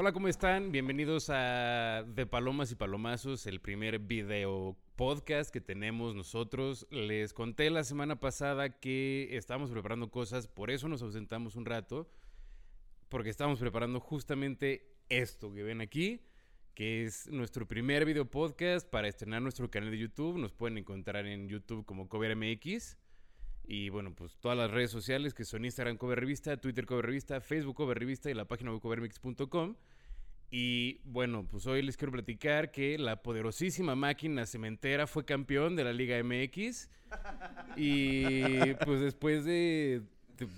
Hola, ¿cómo están? Bienvenidos a De Palomas y Palomazos, el primer video podcast que tenemos nosotros. Les conté la semana pasada que estábamos preparando cosas, por eso nos ausentamos un rato, porque estábamos preparando justamente esto que ven aquí, que es nuestro primer video podcast para estrenar nuestro canal de YouTube. Nos pueden encontrar en YouTube como CoverMX. Y bueno, pues todas las redes sociales que son Instagram Cover Revista, Twitter Cover Revista, Facebook Cover Revista y la página web covermix.com. Y bueno, pues hoy les quiero platicar que la poderosísima máquina cementera fue campeón de la Liga MX. Y pues después de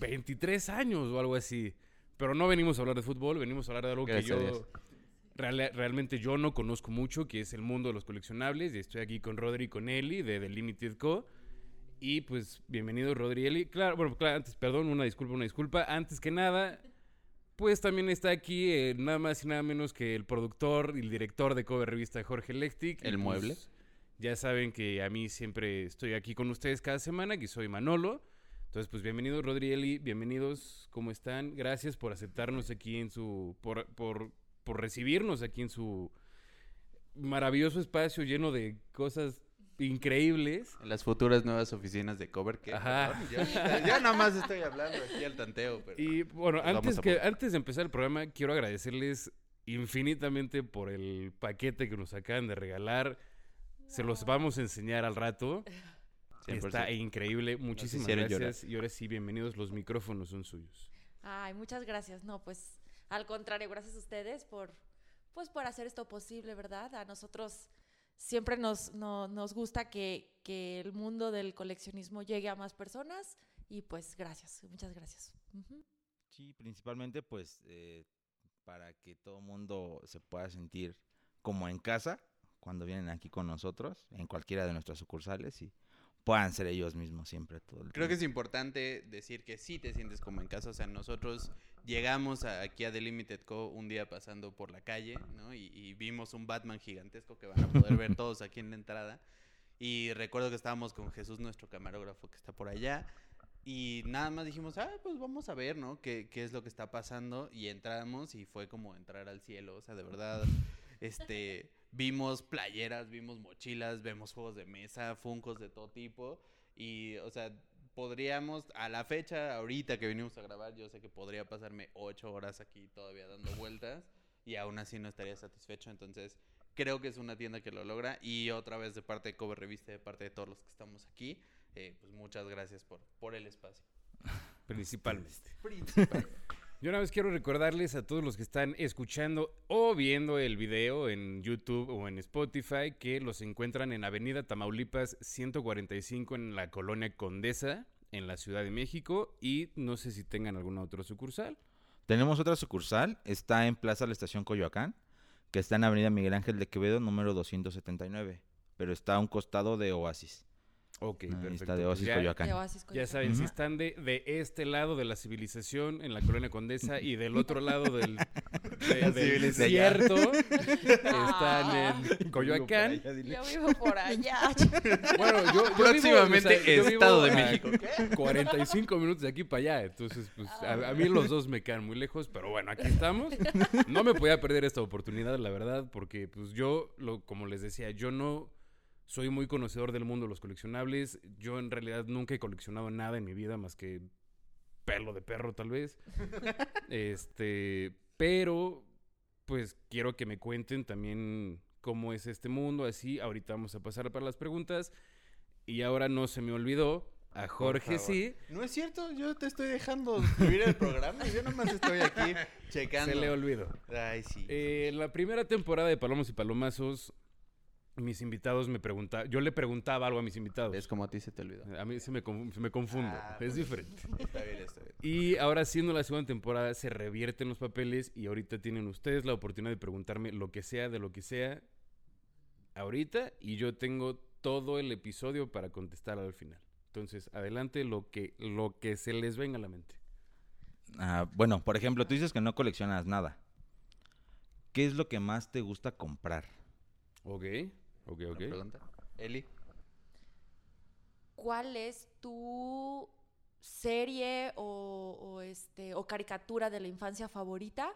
23 años o algo así. Pero no venimos a hablar de fútbol, venimos a hablar de algo que yo real- realmente yo no conozco mucho, que es el mundo de los coleccionables. Y estoy aquí con Rodri y con Eli de The Limited Co. Y pues bienvenido Rodri y Eli. Claro, bueno, claro, antes, perdón, una disculpa, una disculpa. Antes que nada, pues también está aquí eh, nada más y nada menos que el productor y el director de Cover Revista, Jorge Lectic. El Y, pues, mueble. Ya saben que a mí siempre estoy aquí con ustedes cada semana, que soy Manolo. Entonces, pues bienvenidos, Rodri y Eli, bienvenidos, ¿cómo están? Gracias por aceptarnos aquí en su, por, por, por recibirnos aquí en su maravilloso espacio lleno de cosas increíbles. En las futuras nuevas oficinas de cover que Ajá. yo, yo nada más estoy hablando aquí al tanteo pero Y bueno, vamos antes, que, antes de empezar el programa, quiero agradecerles infinitamente por el paquete que nos acaban de regalar. Se los vamos a enseñar al rato. 100%. Está increíble. Muchísimas gracias. Y ahora sí, bienvenidos. Los micrófonos son suyos. Ay, muchas gracias. No, pues al contrario, gracias a ustedes por, pues, por hacer esto posible, ¿verdad? A nosotros siempre nos, no- nos gusta que, que el mundo del coleccionismo llegue a más personas y pues gracias, muchas gracias. Ujú. Sí, principalmente pues eh, para que todo mundo se pueda sentir como en casa cuando vienen aquí con nosotros, en cualquiera de nuestras sucursales y puedan ser ellos mismos siempre todo el Creo que es tiempo. importante decir que sí te sientes como en casa. O sea, nosotros llegamos a- aquí a The Limited Co. un día pasando por la calle, ¿no? Y, y vimos un Batman gigantesco que van a poder ver todos aquí en la entrada. Y recuerdo que estábamos con Jesús, nuestro camarógrafo que está por allá. Y nada más dijimos, ah, pues vamos a ver, ¿no? ¿Qué, qué es lo que está pasando? Y entramos y fue como entrar al cielo. O sea, de verdad, este, vimos playeras, vimos mochilas, vemos juegos de mesa, funcos de todo tipo. Y, o sea, podríamos, a la fecha, ahorita que venimos a grabar, yo sé que podría pasarme ocho horas aquí todavía dando vueltas y aún así no estaría satisfecho. Entonces, creo que es una tienda que lo logra. Y otra vez, de parte de Cover Revista, de parte de todos los que estamos aquí, eh, pues muchas gracias por, por el espacio. Principalmente. Yo una vez quiero recordarles a todos los que están escuchando o viendo el video en YouTube o en Spotify que los encuentran en Avenida Tamaulipas 145 en la colonia Condesa, en la Ciudad de México. Y no sé si tengan alguna otra sucursal. Tenemos otra sucursal, está en Plaza La Estación Coyoacán, que está en Avenida Miguel Ángel de Quevedo, número 279, pero está a un costado de Oasis. Ok, Ahí perfecto. está de Pues Oasis ya- Coyoacán. De Oasis Ya Coyoacán. saben, si Ujú. están de, de este lado de la civilización, en la colonia Condesa, y del otro lado del, de- del desierto, Ah. están en Coyoacán. Yo vivo por allá. Bueno, yo, yo Próximamente, vivo, o sea, yo Estado vivo de México. 45 minutos de aquí para allá. Entonces, pues, a, a mí los dos me quedan muy lejos, pero bueno, aquí estamos. No me podía perder esta oportunidad, la verdad, porque pues yo, lo, como les decía, yo no soy muy conocedor del mundo de los coleccionables. Yo en realidad nunca he coleccionado nada en mi vida más que pelo de perro, tal vez. Este, pero pues quiero que me cuenten también cómo es este mundo, así. Ahorita vamos a pasar para las preguntas. Y ahora no se me olvidó, a Jorge sí, No es cierto, yo te estoy dejando subir el programa. Yo nomás estoy aquí checando. se le olvidó. Ay, sí. Eh, la primera temporada de Palomos y Palomazos, mis invitados me preguntaban, yo le preguntaba algo a mis invitados. Es como a ti se te olvidó. A mí se me, conf- me confundo, Ah, es pues. diferente. Está bien, está bien. Y ahora siendo la segunda temporada se revierten los papeles y ahorita tienen ustedes la oportunidad de preguntarme lo que sea, de lo que sea, ahorita y yo tengo todo el episodio para contestar al final. Entonces, adelante lo que, lo que se les venga a la mente. Ah, bueno, por ejemplo, tú dices que no coleccionas nada. ¿Qué es lo que más te gusta comprar? Ok, ok, ok. pregunta. Eli. ¿Cuál es tu serie o, o, este, o caricatura de la infancia favorita?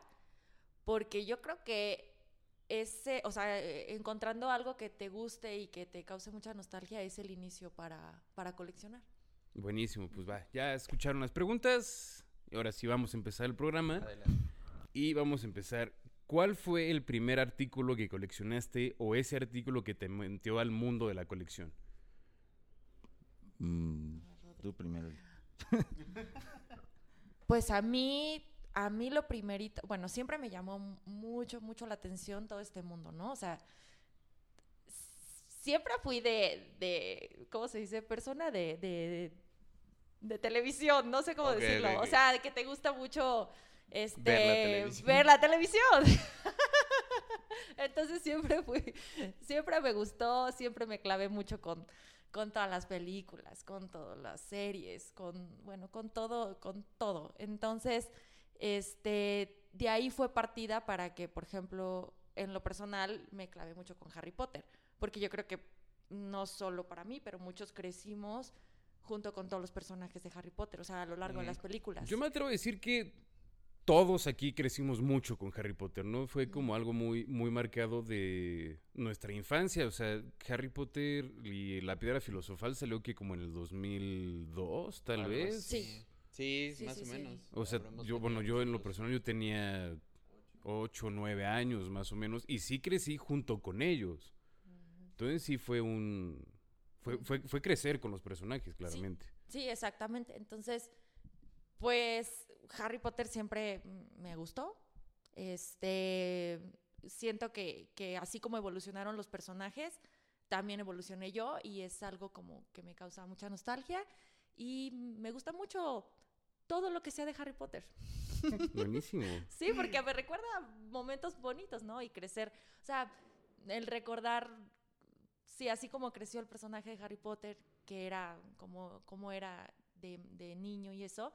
porque yo creo que ese, o sea, eh, encontrando algo que te guste y que te cause mucha nostalgia es el inicio para, para coleccionar. Buenísimo, pues va. Ya escucharon las preguntas. Y ahora sí vamos a empezar el programa. Adelante. Y vamos a empezar. ¿Cuál fue el primer artículo que coleccionaste o ese artículo que te metió al mundo de la colección? Mm, tú primero. Pues a mí, a mí lo primerito, bueno, siempre me llamó mucho, mucho la atención todo este mundo, ¿no? O sea, siempre fui de, de ¿cómo se dice? Persona de, de, de televisión, no sé cómo decirlo. O sea, que te gusta mucho este, televisión. ver la televisión. Entonces siempre fui, siempre me gustó, siempre me clavé mucho con, con todas las películas, con todas las series, con, bueno, con todo, con todo. Entonces, este, de ahí fue partida para que, por ejemplo, en lo personal me clavé mucho con Harry Potter, porque yo creo que no solo para mí, pero muchos crecimos junto con todos los personajes de Harry Potter, o sea, a lo largo de Ujú. las películas. Yo me atrevo a decir que todos aquí crecimos mucho con Harry Potter, ¿no? Fue como algo muy, muy marcado de nuestra infancia. O sea, Harry Potter y la piedra filosofal salió que como en el 2002, tal vez. Sí. Sí, Sí, más sí, o sí. menos. O sea, yo, bueno, yo en lo personal yo tenía 8 o 9 años más o menos y sí crecí junto con ellos. Entonces sí fue un... Fue, fue, fue crecer con los personajes, claramente. Sí, exactamente. Entonces, pues Harry Potter siempre me gustó. Este, siento que, que así como evolucionaron los personajes, también evolucioné yo y es algo como que me causa mucha nostalgia y me gusta mucho todo lo que sea de Harry Potter. Buenísimo. Sí, porque me recuerda momentos bonitos, ¿no? Y crecer. O sea, el recordar, sí, así como creció el personaje de Harry Potter, que era como, como era de, de niño y eso,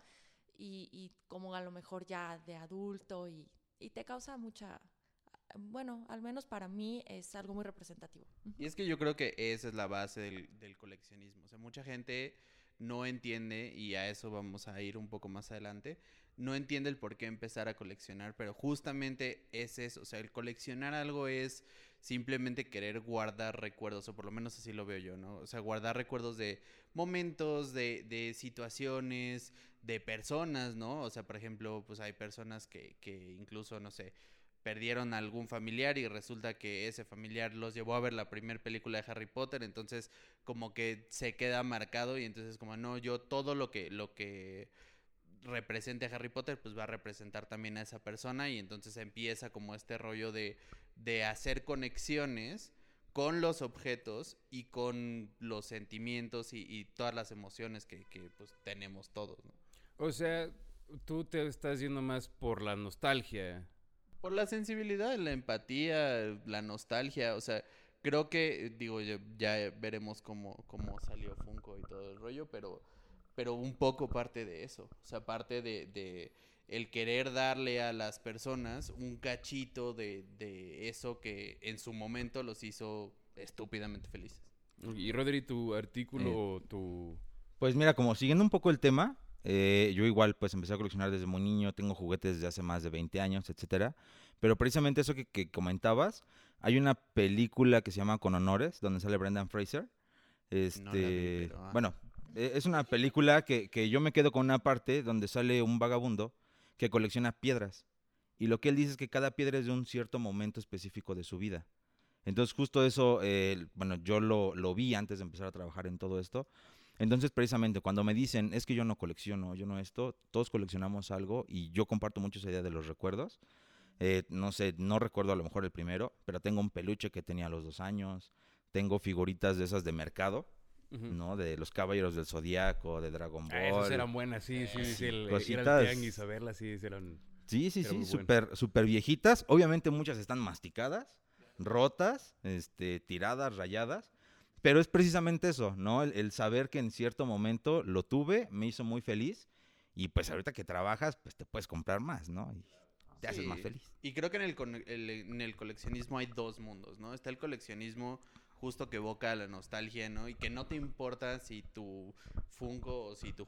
y, y como a lo mejor ya de adulto, y, y te causa mucha. Bueno, al menos para mí es algo muy representativo. Y es que yo creo que esa es la base del, del coleccionismo. O sea, mucha gente no entiende, y a eso vamos a ir un poco más adelante, no entiende el por qué empezar a coleccionar, pero justamente es eso. O sea, el coleccionar algo es simplemente querer guardar recuerdos, o por lo menos así lo veo yo, ¿no? O sea, guardar recuerdos de momentos, de, de situaciones, de personas, ¿no? O sea, por ejemplo, pues hay personas que, que incluso, no sé, perdieron a algún familiar y resulta que ese familiar los llevó a ver la primera película de Harry Potter, entonces como que se queda marcado y entonces como no, yo todo lo que lo que represente a Harry Potter pues va a representar también a esa persona y entonces empieza como este rollo de, de hacer conexiones con los objetos y con los sentimientos y, y todas las emociones que, que, pues tenemos todos, ¿no? O sea, tú te estás yendo más por la nostalgia. Por la sensibilidad, la empatía, la nostalgia, o sea, creo que, digo, ya, ya veremos cómo, cómo salió Funko y todo el rollo, pero, pero un poco parte de eso, o sea, parte de, de el querer darle a las personas un cachito de, de eso que en su momento los hizo estúpidamente felices. Y Rodri, tu artículo Eh. o tu... Pues mira, como siguiendo un poco el tema, eh, yo igual pues empecé a coleccionar desde muy niño, tengo juguetes desde hace más de 20 años, etcétera. Pero precisamente eso que, que comentabas, hay una película que se llama Con Honores, donde sale Brendan Fraser. Este, No vi, pero, ah. bueno, e- es una película que, que yo me quedo con una parte donde sale un vagabundo que colecciona piedras. Y lo que él dice es que cada piedra es de un cierto momento específico de su vida. Entonces justo eso, eh, bueno, yo lo, lo vi antes de empezar a trabajar en todo esto. Entonces, precisamente, cuando me dicen, es que yo no colecciono, yo no esto, todos coleccionamos algo y yo comparto mucho esa idea de los recuerdos. Eh, no sé, no recuerdo a lo mejor el primero, pero tengo un peluche que tenía a los dos años, tengo figuritas de esas de mercado, Ujú. ¿no? De los Caballeros del Zodíaco, de Dragon Ball. Ah, esas eran buenas, sí, sí, sí. el- ir al Cositas. tianguis a verlas, sí, eran... Sí, sí, sí, bueno. súper súper viejitas. Obviamente muchas están masticadas, rotas, este, tiradas, rayadas. Pero es precisamente eso, ¿no? El, el saber que en cierto momento lo tuve, me hizo muy feliz. Y pues ahorita que trabajas, pues te puedes comprar más, ¿no? Y te haces más Sí. feliz. Y creo que en el, el- en el coleccionismo hay dos mundos, ¿no? Está el coleccionismo justo que evoca la nostalgia, ¿no? Y que no te importa si tu Funko o si tu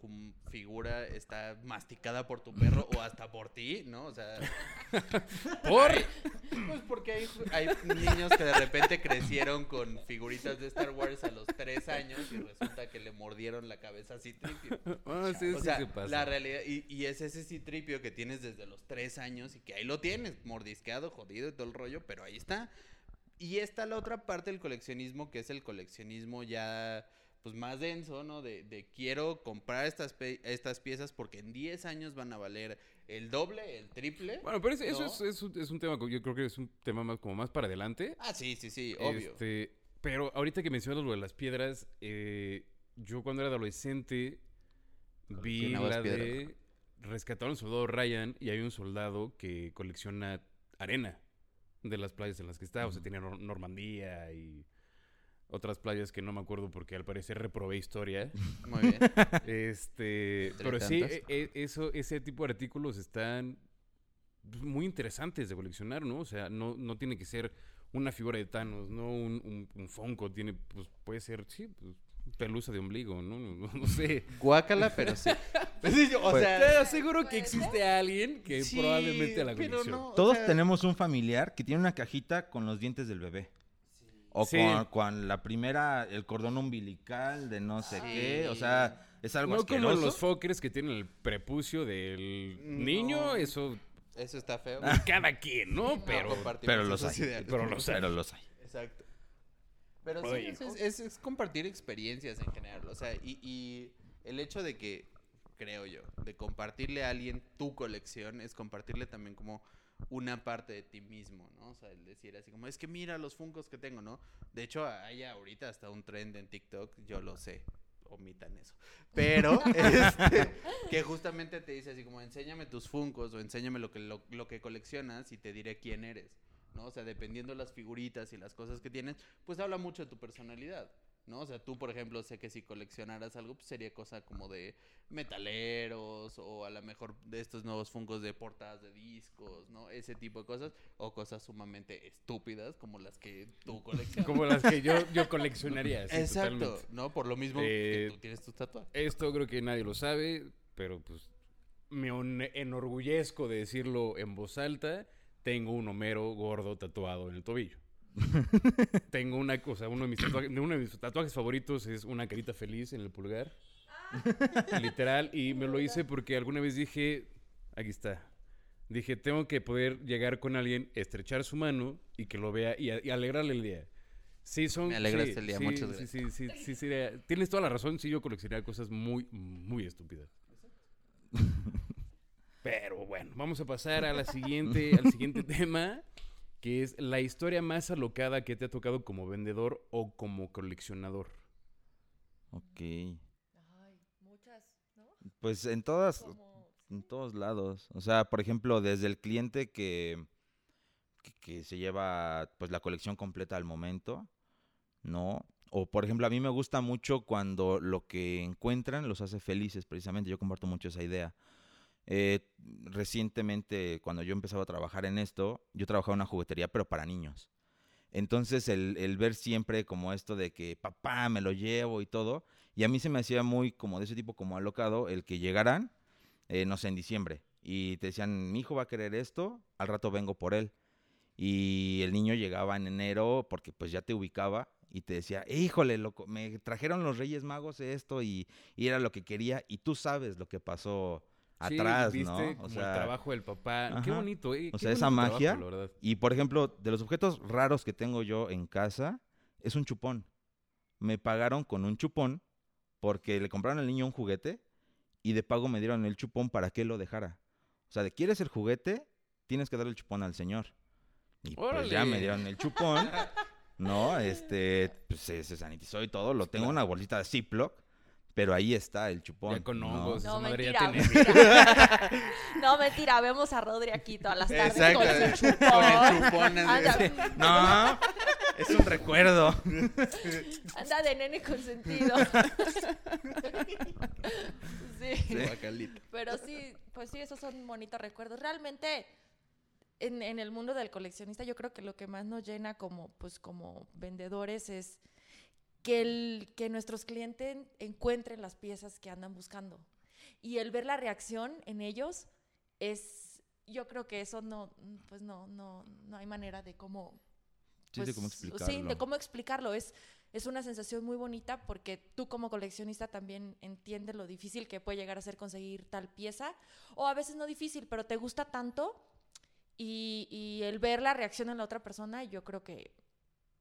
figura está masticada por tu perro o hasta por ti, ¿no? O sea, Por. pues porque hay, hay niños que de repente crecieron con figuritas de Star Wars a los tres años y resulta que le mordieron la cabeza así tripio. Ah, sí, O sí sea, se pasa. la realidad, y, y es ese citripio que tienes desde los tres años y que ahí lo tienes, mordisqueado, jodido y todo el rollo, pero ahí está. Y está la otra parte del coleccionismo, que es el coleccionismo ya pues más denso, ¿no? De, de quiero comprar estas, estas piezas porque en 10 años van a valer el doble, el triple. Bueno, pero es- eso es, es un, es un tema, yo creo que es un tema más, como más para adelante. Ah, sí, sí, sí, obvio. Este, pero ahorita que mencionas lo de las piedras, eh, yo cuando era adolescente vi la piedras. de rescatar a un soldado Ryan y hay un soldado que colecciona arena de las playas en las que está. O sea, tenía Nor- Normandía y otras playas que no me acuerdo porque al parecer reprobé historia. Muy bien. Este, pero sí, tantas. e- e- eso, ese tipo de artículos están pues, muy interesantes de coleccionar, ¿no? O sea, no, no tiene que ser una figura de Thanos, no un, un, un Funko, tiene, pues puede ser, sí, pues, pelusa de ombligo, ¿no? No, no sé. Guácala, pero sí. o Pues- sea, Te aseguro que existe alguien que sí, probablemente la no, o Todos sea, tenemos un familiar que tiene una cajita con los dientes del bebé. O Sí. con, con la primera, el cordón umbilical de no sé Sí. qué. O sea, es algo No como asqueroso. los fuckers que tienen el prepucio del No. niño, eso Eso está feo. cada quien, ¿no? Pero, pero los hay. pero los hay. Pero los hay. Exacto. Pero sí, es, es- es compartir experiencias en general. O sea, y, y el hecho de que, creo yo, de compartirle a alguien tu colección es compartirle también como una parte de ti mismo, ¿no? O sea, el decir así como, es que mira los funcos que tengo, ¿no? De hecho, hay ahorita hasta un trend en TikTok, yo lo sé, omitan eso. Pero, este, que justamente te dice así como, enséñame tus funcos o enséñame lo que, lo, lo que coleccionas y te diré quién eres. ¿No? O sea, dependiendo las figuritas y las cosas que tienes, pues habla mucho de tu personalidad, ¿no? O sea, tú, por ejemplo, sé que si coleccionaras algo, pues sería cosa como de metaleros o a lo mejor de estos nuevos fungos de portadas de discos, ¿no? Ese tipo de cosas o cosas sumamente estúpidas como las que tú coleccionas. como las que yo, yo coleccionaría. sí, Exacto, totalmente. ¿no? Por lo mismo Eh, que tú tienes tus tatuajes. Esto creo que nadie lo sabe, pero pues me enorgullezco de decirlo en voz alta. Tengo un Homero gordo tatuado en el tobillo. Tengo una cosa, uno de mis tatuajes, uno de mis tatuajes favoritos es una carita feliz en el pulgar. Literal, y me lo hice porque alguna vez dije, aquí está. Dije, tengo que poder llegar con alguien, estrechar su mano y que lo vea y, a- y alegrarle el día. Sí, son. Me alegraste sí, el día, sí, muchas sí, Sí, sí, sí, sí, tienes toda la razón. Sí, yo coleccionaría cosas muy, muy estúpidas. Pero bueno, vamos a pasar a la siguiente, al siguiente tema, que es la historia más alocada que te ha tocado como vendedor o como coleccionador. Ok. Ay, muchas, ¿no? Pues en todas, Como... en todos lados. O sea, por ejemplo, desde el cliente que, que, que se lleva pues la colección completa al momento, ¿no? O por ejemplo, a mí me gusta mucho cuando lo que encuentran los hace felices, precisamente. Yo comparto mucho esa idea. Eh, recientemente, cuando yo empezaba a trabajar en esto, yo trabajaba en una juguetería, pero para niños. Entonces, el, ver siempre como esto de que papá me lo llevo y todo, y a mí se me hacía muy como de ese tipo, como alocado, el que llegaran, eh, no sé, en diciembre, y te decían, mi hijo va a querer esto, al rato vengo por él. Y el niño llegaba en enero porque pues ya te ubicaba y te decía, híjole, loco, me trajeron los Reyes Magos esto y, era lo que quería y tú sabes lo que pasó atrás, ¿no? como el trabajo del papá. Qué bonito, ¿eh? O sea, esa magia- trabajo. Y por ejemplo, de los objetos raros que tengo yo en casa, es un chupón. Me pagaron con un chupón porque le compraron al niño un juguete y de pago me dieron el chupón para que lo dejara. O sea, de quieres el juguete, tienes que darle el chupón al señor. Y pues ya me dieron el chupón. No, este, pues se, se sanitizó y todo. Lo tengo en una bolsita de Ziploc, pero ahí está el chupón. Ya con ¿no? hongos. No, ya mentira, tiene- mentira. no, mentira, vemos a Rodri aquí todas las tardes Exacto, con su chupón. con el chupón. así. Anda, No, es un recuerdo. anda de nene consentido. sí. Guacalito. Pero sí, pues sí, esos son bonitos recuerdos. Realmente, en, en el mundo del coleccionista, yo creo que lo que más nos llena como, pues, como vendedores es que, el, que nuestros clientes encuentren las piezas que andan buscando. Y el ver la reacción en ellos es, yo creo que eso no, pues no, no, no hay manera de cómo... Sí, de pues, cómo Sí, de explicarlo. cómo explicarlo. Es, es una sensación muy bonita porque tú como coleccionista también entiendes lo difícil que puede llegar a ser conseguir tal pieza. O a veces no difícil, pero te gusta tanto y, y el ver la reacción en la otra persona, yo creo que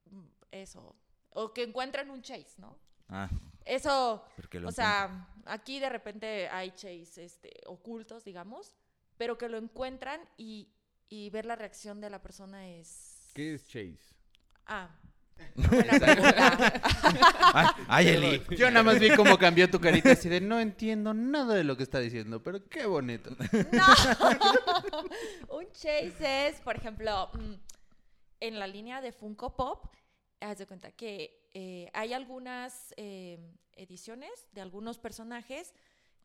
mm, eso. O que encuentren un chase, ¿no? Ah, Eso, o sea, aquí de repente hay chase este, ocultos, digamos, pero que lo encuentran y, y ver la reacción de la persona es... ¿Qué es Chase? Ah. Ay, ay, Eli. Yo nada más vi cómo cambió tu carita así de no entiendo nada de lo que está diciendo, pero qué bonito. No. un chase es, por ejemplo, mm, en la línea de Funko Pop, haz de cuenta que eh, hay algunas eh, ediciones de algunos personajes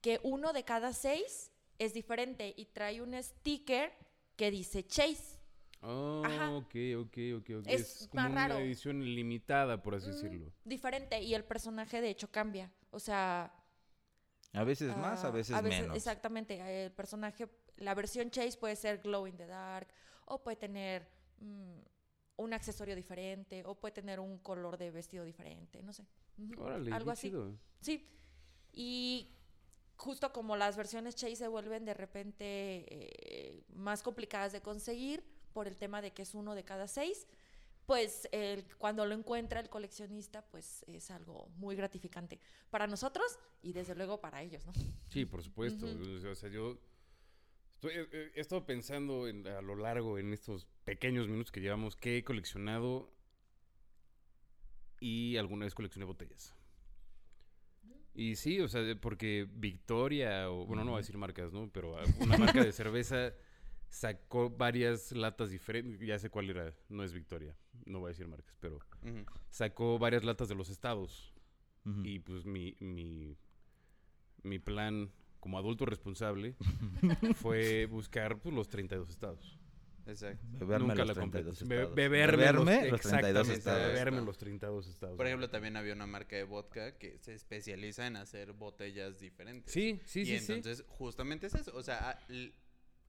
que uno de cada seis es diferente y trae un sticker que dice Chase. Oh, Ajá. ok, ok, ok, ok. Es Es, como más una raro. edición limitada, por así Mm, decirlo. Diferente y el personaje de hecho cambia. O sea, A veces más, a Ah, veces, menos. Exactamente. El personaje, la versión Chase puede ser Glow in the Dark, o puede tener mm, un accesorio diferente, o puede tener un color de vestido diferente, no sé. Órale, Algo así. chido. Sí. Y justo como las versiones Chase se vuelven de repente eh, más complicadas de conseguir por el tema de que es uno de cada seis, pues cuando lo encuentra el coleccionista, pues es algo muy gratificante para nosotros y desde luego para ellos, ¿no? Sí, por supuesto. O sea, yo estoy- he, he- he estado pensando en- a lo largo, en estos pequeños minutos que llevamos, que he coleccionado y alguna vez coleccioné botellas. Y sí, o sea, porque Victoria, o bueno, no voy a decir marcas, ¿no? Pero una marca de cerveza sacó varias latas diferentes, ya sé cuál era, no es Victoria, no voy a decir marcas, pero sacó varias latas de los estados. Y pues mi, mi, mi plan como adulto responsable fue buscar pues, los 32 estados. Exacto. Beberme Nunca los la compré. 32 Be- estados. beberme, Beberme los, los 32 exactamente, estados. Beberme los 32 estados. Por ejemplo, también había una marca de vodka que se especializa en hacer botellas diferentes. Sí, sí, y sí, sí. entonces justamente es eso, o sea, a,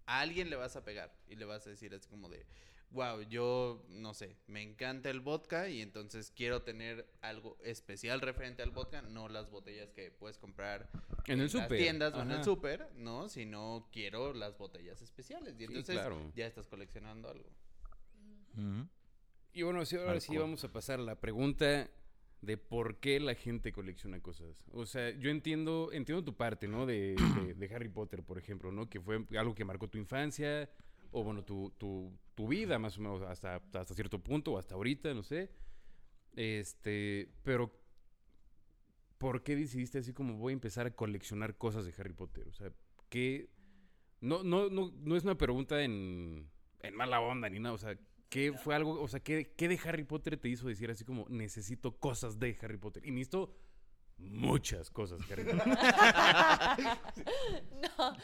a alguien le vas a pegar y le vas a decir así como de, wow, yo no sé, me encanta el vodka y entonces quiero tener algo especial referente al vodka, no las botellas que puedes comprar En el las tiendas o en el súper, no, sino quiero las botellas especiales y Sí, entonces claro. ya estás coleccionando algo. Y bueno, sí, ahora sí vamos a pasar a la pregunta de por qué la gente colecciona cosas. O sea, yo entiendo, entiendo tu parte, ¿no? De, de- de Harry Potter, por ejemplo, ¿no? Que fue algo que marcó tu infancia, o bueno, tu, tu, tu vida, más o menos, hasta, hasta cierto punto, o hasta ahorita, no sé. Este, pero, ¿por qué decidiste así como voy a empezar a coleccionar cosas de Harry Potter? O sea, ¿qué...? No, no, no, no es una pregunta en, en mala onda ni nada, o sea, ¿qué fue algo, o sea, ¿qué, qué de Harry Potter te hizo decir así como necesito cosas de Harry Potter? Y necesito muchas cosas de Harry Potter. no,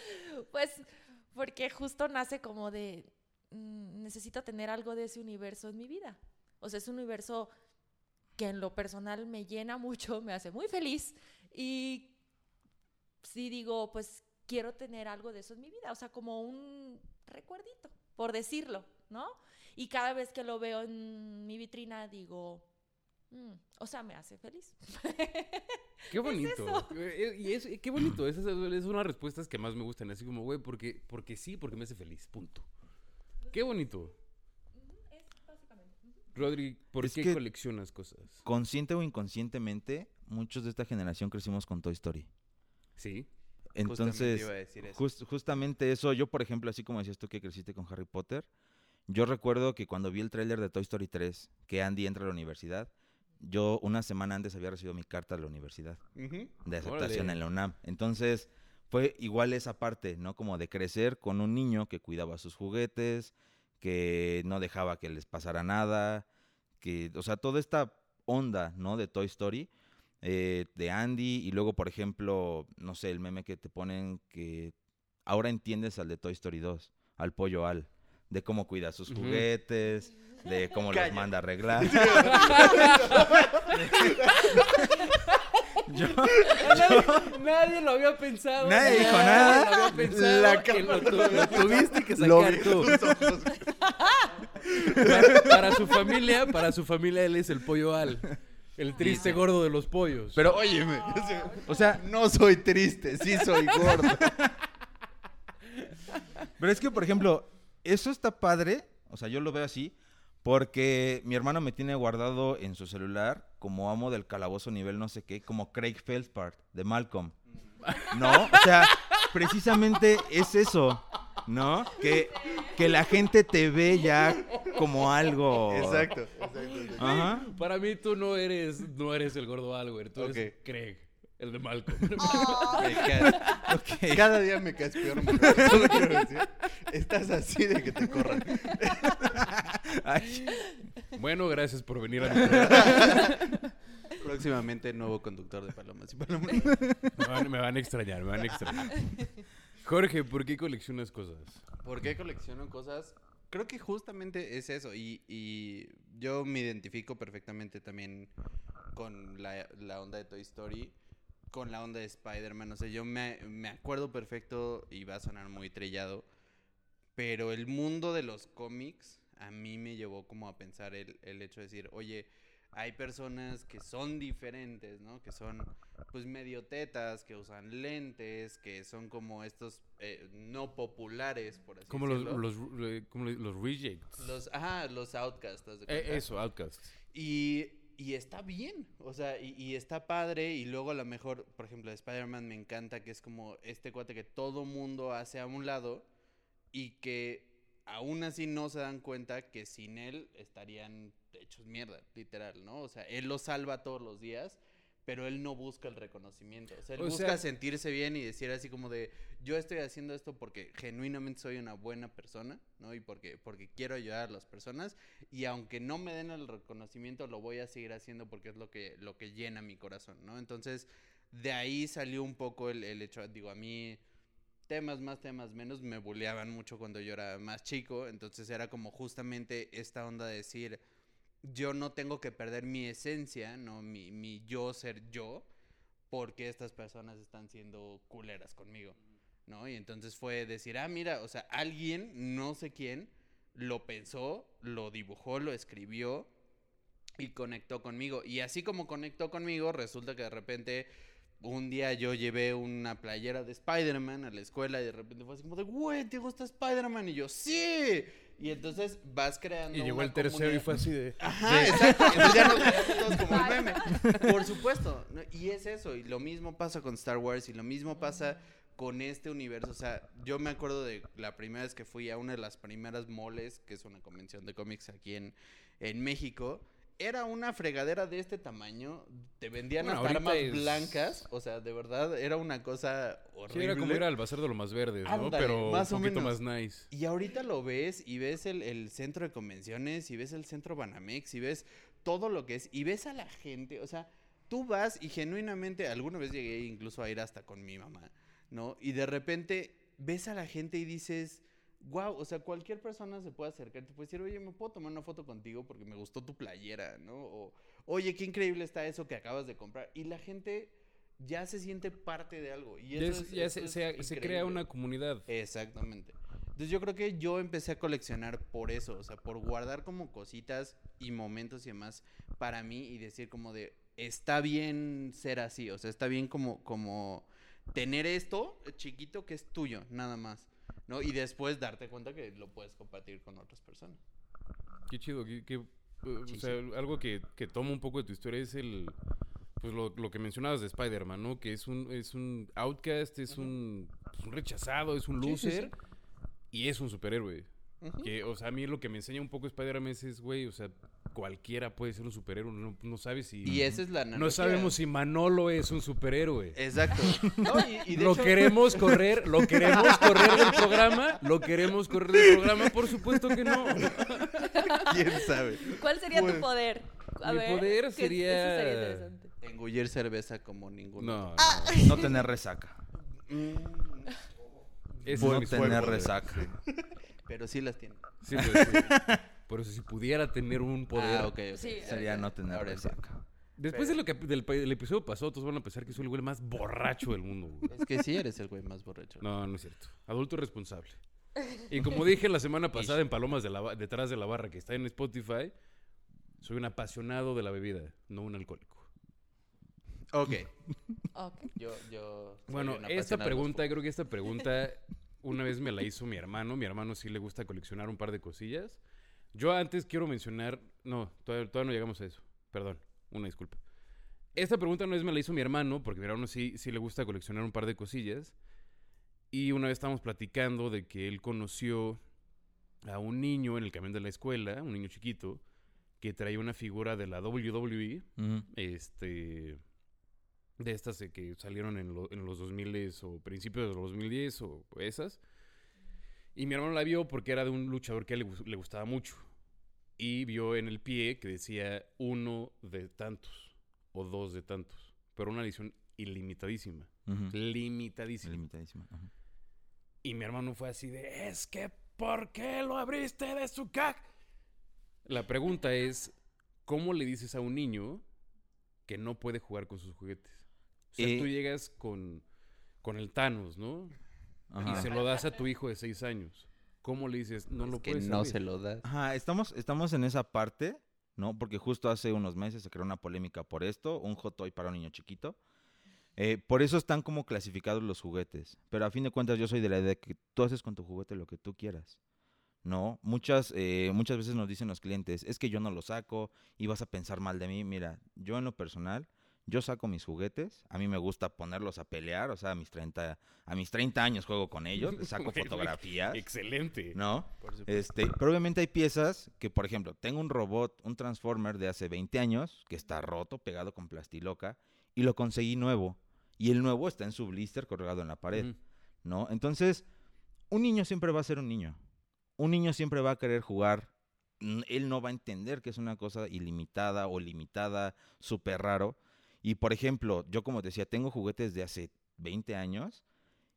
pues porque justo nace como de mm, necesito tener algo de ese universo en mi vida. O sea, es un universo que en lo personal me llena mucho, me hace muy feliz y sí digo, pues quiero tener algo de eso en mi vida, o sea, como un recuerdito, por decirlo, ¿no? Y cada vez que lo veo en mi vitrina digo, "Mm, o sea, me hace feliz. Qué bonito. eso. Eh, Y es, qué bonito. Esas es una de las respuestas que más me gustan. Así como, güey, porque, porque sí, porque me hace feliz. Punto. Qué bonito. Rodri, ¿por Es qué que- coleccionas cosas? Consciente o inconscientemente, muchos de esta generación crecimos con Toy Story. Sí. Justamente Entonces, iba a decir eso. Jus- justamente eso, yo por ejemplo, así como decías tú que creciste con Harry Potter, yo recuerdo que cuando vi el tráiler de Toy Story 3, que Andy entra a la universidad, yo una semana antes había recibido mi carta de la universidad, de aceptación Órale. en la UNAM. Entonces, fue igual esa parte, ¿no? Como de crecer con un niño que cuidaba sus juguetes, que no dejaba que les pasara nada, que, o sea, toda esta onda, ¿no? De Toy Story, eh, de Andy, y luego, por ejemplo, no sé, el meme que te ponen que ahora entiendes al de Toy Story 2, al pollo Al, de cómo cuida sus juguetes, de cómo los Calla. manda a arreglar. Yo- Nadie, nadie lo había pensado. Nadie dijo nada. lo había pensado. La que lo, tu- lo tuviste que Lo sacar vi tú. Para, para su familia, para su familia él es el pollo al. El triste gordo de los pollos. Pero, Óyeme, o sea, no soy triste, sí soy gordo. Pero es que, por ejemplo, eso está padre, o sea, yo lo veo así, porque mi hermano me tiene guardado en su celular como amo del calabozo nivel no sé qué, como Craig Feldspart de Malcolm. ¿No? O sea, precisamente es eso, ¿no? Que, que la gente te ve ya como algo... Exacto, exacto. exacto. Ajá. Para mí tú no eres, no eres el gordo Albert, tú eres. Craig, el de Malcolm. Cada día me caes peor. Estás así de que te corran. Ay, bueno, gracias por venir a mi programa. Próximamente nuevo conductor de Palomas y Palomas. Me van, me van a extrañar, me van a extrañar. Jorge, ¿por qué coleccionas cosas? ¿Por qué colecciono cosas? Creo que justamente es eso. Y, y yo me identifico perfectamente también con la, la onda de Toy Story, con la onda de Spider-Man. O sea, yo me, me acuerdo perfecto y va a sonar muy trillado. Pero el mundo de los cómics a mí me llevó como a pensar el, el hecho de decir, oye, hay personas que son diferentes, ¿no? Que son pues medio tetas, que usan lentes, que son como estos eh, no populares, por así Como los, decirlo. los, eh, como los rejects. Los, ajá, los outcasts. Eh, eso, outcasts. Y, y está bien, o sea, y, y está padre. Y luego a lo mejor, por ejemplo, de Spider-Man me encanta que es como este cuate que todo mundo hace a un lado y que aún así no se dan cuenta que sin él estarían hechos mierda, literal, ¿no? O sea, él los salva todos los días. Pero él no busca el reconocimiento. O sea, él O busca sea- sentirse bien y decir así como de, yo estoy haciendo esto porque genuinamente soy una buena persona, ¿no? Y porque, porque quiero ayudar a las personas. Y aunque no me den el reconocimiento, lo voy a seguir haciendo porque es lo que, lo que llena mi corazón, ¿no? Entonces, de ahí salió un poco el, el hecho, digo, a mí temas más, temas menos, me bulleaban mucho cuando yo era más chico, entonces era como justamente esta onda de decir, yo no tengo que perder mi esencia, ¿no? Mi, mi yo ser yo, porque estas personas están siendo culeras conmigo, ¿no? Y entonces fue decir, ah, mira, o sea, alguien, no sé quién, lo pensó, lo dibujó, lo escribió y conectó conmigo. Y así como conectó conmigo, resulta que de repente un día yo llevé una playera de Spider-Man a la escuela y de repente fue así como de, güey, ¿te gusta Spider-Man? Y yo, sí. Y entonces vas creando. Y llegó una el tercero y fue así de... Ajá, exacto. Entonces ya nos todos como el meme. Por supuesto. ¿no? Y es eso. Y lo mismo pasa con Star Wars. Y lo mismo pasa con este universo. O sea, yo me acuerdo de la primera vez que fui a una de las primeras moles, que es una convención de cómics aquí en, en México. Era una fregadera de este tamaño. Te vendían Bueno, hasta ahorita armas es- blancas. O sea, de verdad, era una cosa Sí, horrible. era como ir al bazar de lo más verdes, ¿no? Ándale, Pero más o un poquito menos. más nice. Y ahorita lo ves y ves el, el centro de convenciones y ves el centro Banamex y ves todo lo que es y ves a la gente, o sea, tú vas y genuinamente, alguna vez llegué incluso a ir hasta con mi mamá, ¿no? Y de repente ves a la gente y dices, wow, o sea, cualquier persona se puede acercar, te puede decir, oye, ¿me puedo tomar una foto contigo porque me gustó tu playera, ¿no? O, oye, qué increíble está eso que acabas de comprar. Y la gente ya se siente parte de algo. Y Ya, eso es- es- ya eso se, es se- se crea una comunidad. Exactamente. Entonces yo creo que yo empecé a coleccionar por eso, o sea, por guardar como cositas y momentos y demás para mí y decir como de, está bien ser así, o sea, está bien como, como tener esto chiquito que es tuyo, nada más, ¿no? Y después darte cuenta que lo puedes compartir con otras personas. Qué chido, qué, eh, o Sí, sea, algo que, que toma un poco de tu historia es el, pues lo, lo que mencionabas de Spider-Man, ¿no? Que es un, es un outcast, es un, pues, un rechazado, es un Sí, sí, loser y es un superhéroe. Que, o sea, a mí lo que me enseña un poco Spider-Man es, güey, o sea, cualquiera puede ser un superhéroe, no, no sabes si... Y esa es la no analogía. sabemos si Manolo es un superhéroe. Exacto. No, y, y de lo hecho- queremos correr, lo queremos correr del programa, lo queremos correr del programa, por supuesto que no. ¿Quién sabe? ¿Cuál sería tu poder? mi poder que sería- Eso sería interesante. Engullir cerveza como ninguno. No, Ah. no. No tener resaca. Mm, Ese no es tener resaca. Pero sí las tiene. Sí, pues, sí. Por eso, si pudiera tener un poder. Ah, ok, ok. Sí. Sería no tener Ahora resaca. Después de lo que del, del episodio pasado, todos van a pensar que soy el güey más borracho del mundo. güey. Es que sí eres el güey más borracho. No, no es cierto. Adulto responsable. Y como dije la semana pasada en Palomas de la detrás de la barra que está en Spotify, soy un apasionado de la bebida, no un alcohólico. Ok. Ok. Yo, yo. Bueno, esta pregunta, creo que esta pregunta una vez me la hizo mi hermano. Mi hermano sí le gusta coleccionar un par de cosillas. Yo antes quiero mencionar, no, todavía, todavía no llegamos a eso. Perdón, una disculpa. Esta pregunta una vez me la hizo mi hermano, porque mi hermano sí, sí le gusta coleccionar un par de cosillas. Y una vez estábamos platicando de que él conoció a un niño en el camión de la escuela, un niño chiquito, que traía una figura de la WWE, este de estas que salieron en, lo- en los 2000 o principios de los 2010 o esas. Y mi hermano la vio porque era de un luchador que a él le, le gustaba mucho. Y vio en el pie que decía uno de tantos o dos de tantos. Pero una edición ilimitadísima. Limitadísima. Limitadísima. Y mi hermano fue así de, es que, ¿por qué lo abriste de su cac? La pregunta es, ¿cómo le dices a un niño que no puede jugar con sus juguetes? O sea, Eh, tú llegas con, con el Thanos, ¿no? Ajá. Y se lo das a tu hijo de seis años. ¿Cómo le dices, no lo que puedes no abrir"? se lo das. Ajá, estamos, estamos en esa parte, ¿no? Porque justo hace unos meses se creó una polémica por esto, un hot toy para un niño chiquito. Eh, por eso están como clasificados los juguetes. Pero a fin de cuentas yo soy de la idea de que tú haces con tu juguete lo que tú quieras. ¿No? Muchas, eh, muchas veces nos dicen los clientes, es que yo no lo saco y vas a pensar mal de mí. Mira, yo en lo personal, yo saco mis juguetes, a mí me gusta ponerlos a pelear, o sea, a mis 30, a mis 30 años juego con ellos, les saco fotografías, Excelente. ¿no? Por supuesto. Este, pero obviamente hay piezas que, por ejemplo, tengo un robot, un Transformer de hace 20 años que está roto, pegado con plastiloca, y lo conseguí nuevo. Y el nuevo está en su blister colgado en la pared. ¿no? Entonces, un niño siempre va a ser un niño. Un niño siempre va a querer jugar. Él no va a entender que es una cosa ilimitada o limitada, súper raro. Y, por ejemplo, yo como te decía, tengo juguetes de hace 20 años.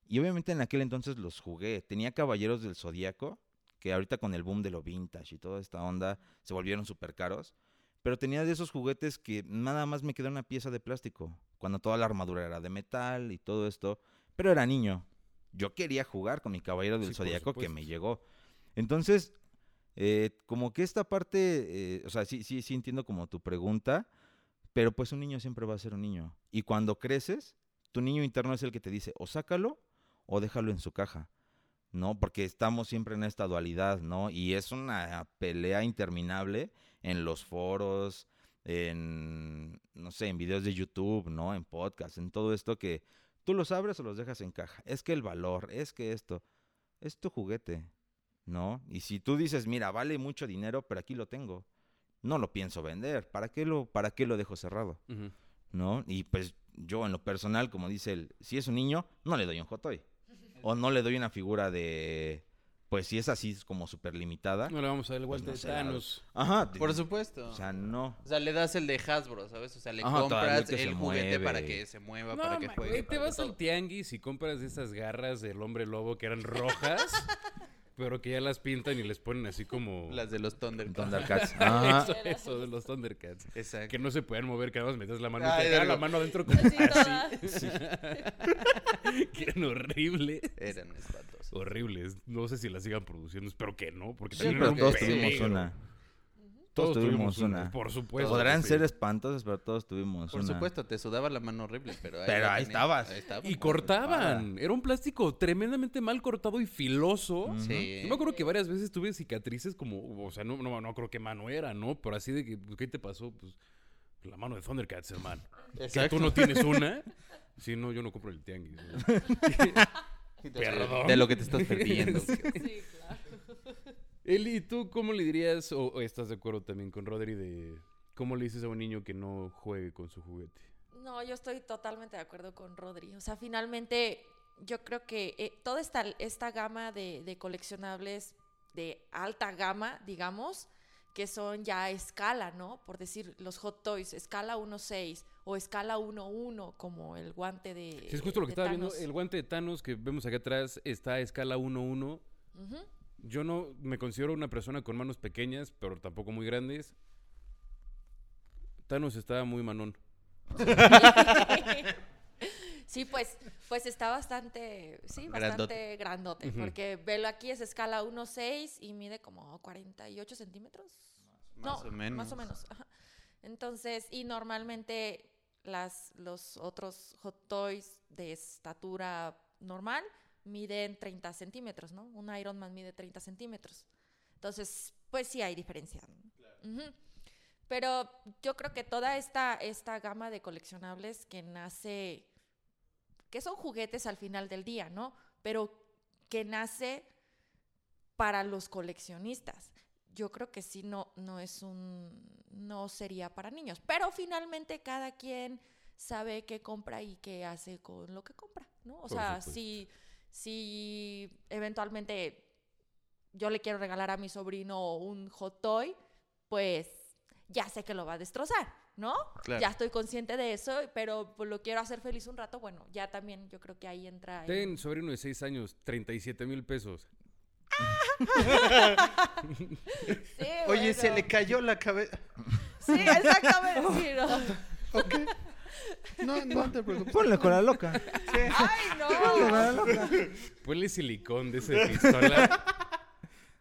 Y obviamente en aquel entonces los jugué. Tenía Caballeros del Zodíaco, que ahorita con el boom de lo vintage y toda esta onda se volvieron súper caros. Pero tenía de esos juguetes que nada más me quedó una pieza de plástico, cuando toda la armadura era de metal y todo esto. Pero era niño. Yo quería jugar con mi Caballero del Sí, Zodíaco que me llegó. Entonces, eh, como que esta parte, eh, o sea, sí, sí, sí entiendo como tu pregunta, pero pues un niño siempre va a ser un niño. Y cuando creces, tu niño interno es el que te dice, o sácalo o déjalo en su caja. ¿no? Porque estamos siempre en esta dualidad, ¿no? Y es una pelea interminable en los foros, en, no sé, en videos de YouTube, ¿no? En podcast, en todo esto que tú los abres o los dejas en caja. Es que el valor, es que esto, es tu juguete, ¿no? Y si tú dices, mira, vale mucho dinero, pero aquí lo tengo, no lo pienso vender, ¿para qué lo, para qué lo dejo cerrado? ¿no? Y pues yo en lo personal, como dice él, si es un niño, no le doy un hot toy. O no le doy una figura de, pues si es así es como súper limitada. No le vamos a dar el Pues guante no de la-. Ajá. Por supuesto. O sea, no. O sea, le das el de Hasbro, ¿sabes? O sea, le Ajá, compras el juguete mueve. para que se mueva, No, para que juegue. te vas al tianguis y compras esas garras del hombre lobo que eran rojas, pero que ya las pintan y les ponen así como... Las de los Thundercats. Thundercats. Ajá. Eso, eso de los Thundercats. Exacto. Que no se pueden mover, que nada más metes la mano Ay, y te queda la mano adentro como Así así. toda. que eran horribles. Eran espantosos. Horribles. No sé si las sigan produciendo, espero que no, porque Sí, también pero era un todos tuvimos una. Todos tuvimos una. Por supuesto. Podrán que ser espantosos, pero todos tuvimos Por una. supuesto, te sudaba la mano horrible, pero ahí, Pero ahí tenías. estabas. Ahí estaba, Y cortaban. Era un plástico tremendamente mal cortado y filoso. Sí. Yo me acuerdo que varias veces tuve cicatrices como, o sea, no, no, no creo qué mano era, ¿no? Pero así de que, pues, ¿qué te pasó? Pues la mano de Thundercats, hermano. ¿Que Exacto. tú no tienes una? Sí, no, yo no compro el tianguis. ¿no? Perdón. De lo que te estás perdiendo. Sí, claro. Eli, ¿tú cómo le dirías, o, o estás de acuerdo también con Rodri, de cómo le dices a un niño que no juegue con su juguete? No, yo estoy totalmente de acuerdo con Rodri. O sea, finalmente yo creo que eh, toda esta, esta gama de, de coleccionables de alta gama, digamos, que son ya a escala, ¿no? Por decir, los hot toys, escala 1.6 o escala 1-1, como el guante de. Sí, es justo lo que estaba viendo. El guante de Thanos que vemos acá atrás está a escala 1-1. Ujú. Yo no me considero una persona con manos pequeñas, pero tampoco muy grandes. Thanos está muy manón. Sí, pues, pues está bastante, sí, bastante Grandote. grandote, Ujú. porque velo aquí es escala 1.6 y mide como 48 centímetros. Más No, o menos. Más o menos. ajá. Entonces, y normalmente las, los otros hot toys de estatura normal miden 30 centímetros, ¿no? Un Iron Man mide 30 centímetros. Entonces, pues sí hay diferencia. Pero yo creo que toda esta, esta gama de coleccionables que nace, que son juguetes al final del día, ¿no? Pero que nace para los coleccionistas. Yo creo que sí no, no es un, no sería para niños. Pero finalmente cada quien sabe qué compra y qué hace con lo que compra, ¿no? O Por sea, supuesto. si, si eventualmente yo le quiero regalar a mi sobrino un hot toy, pues ya sé que lo va a destrozar, ¿no? Claro. Ya estoy consciente de eso, pero pues, lo quiero hacer feliz un rato, bueno, ya también yo creo que ahí entra... en- Ten, sobrino de 6 años, 37 mil pesos. Sí, Oye, se le cayó la cabeza. Sí, exactamente. sí, no. Ok. No, no te preocupes. Ponle con la loca. Ay, Ponle con no. la loca. Ponle silicón de ese de pistola.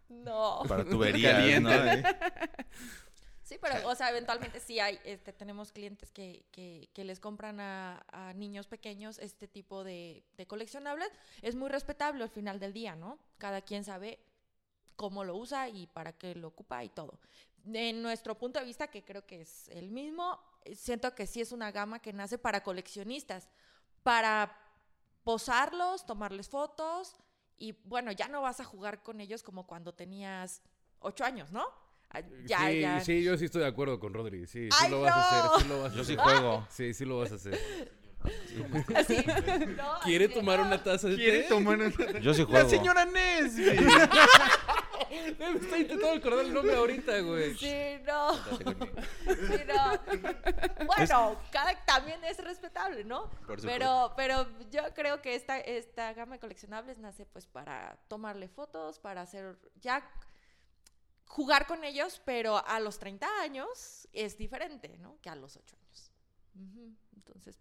No. Para tuberías, ¿no? Sí, pero, o sea, eventualmente sí hay, este, tenemos clientes que, que, que les compran a, a niños pequeños este tipo de, de coleccionables. Es muy respetable al final del día, ¿no? Cada quien sabe cómo lo usa y para qué lo ocupa y todo. En nuestro punto de vista, que creo que es el mismo, siento que sí es una gama que nace para coleccionistas, para posarlos, tomarles fotos y bueno, ya no vas a jugar con ellos como cuando tenías ocho años, ¿no? Ah, Ya, sí, ya. sí, yo sí estoy de acuerdo con Rodri. Sí, sí ¡Ay, lo vas a no! hacer. Sí lo vas a Yo sí juego. Sí, sí lo vas a hacer. ¿no? ¿Quiere tomar una taza de ¿Quiere té? tomar una... Yo sí La juego. señora Nesby. Me estoy intentando acordar el nombre ahorita, güey. Sí, no. Sí, no. Bueno, cada también es respetable, ¿no? Por supuesto. Pero, pero yo creo que esta, esta gama de coleccionables nace pues para tomarle fotos, para hacer ya jugar con ellos, pero a los 30 años es diferente, ¿no? Que a los 8 años. Entonces,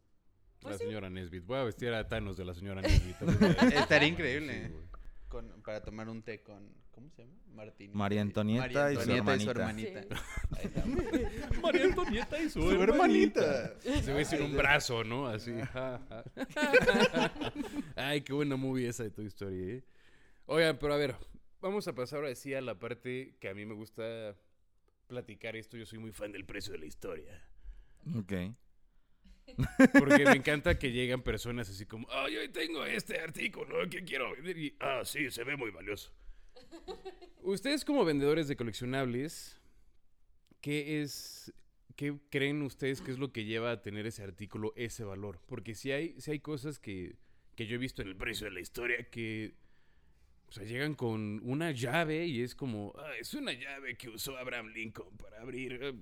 La pues sí. señora Nesbit. Voy a vestir a Thanos de la señora Nesbit. Estaría increíble. Sí. Con- para tomar un té con. ¿Cómo se llama? Martín. María Antonieta y su hermanita. María Antonieta y su, Su hermanita. Se ve sin un brazo, ¿no? Así. ja, ja. Ay, qué buena movie esa de Toy Story, ¿eh? Oigan, pero a ver, vamos a pasar ahora sí a la parte que a mí me gusta platicar esto. Yo soy muy fan del precio de la historia. Ok. Porque me encanta que llegan personas así como, ay, hoy tengo este artículo que quiero vender y, ah, sí, se ve muy valioso. Ustedes como vendedores de coleccionables, ¿qué es, qué creen ustedes que es lo que lleva a tener ese artículo ese valor? Porque si hay, si hay cosas que, que yo he visto en el precio de la historia que, o sea, llegan con una llave y es como, ah, es una llave que usó Abraham Lincoln para abrir eh,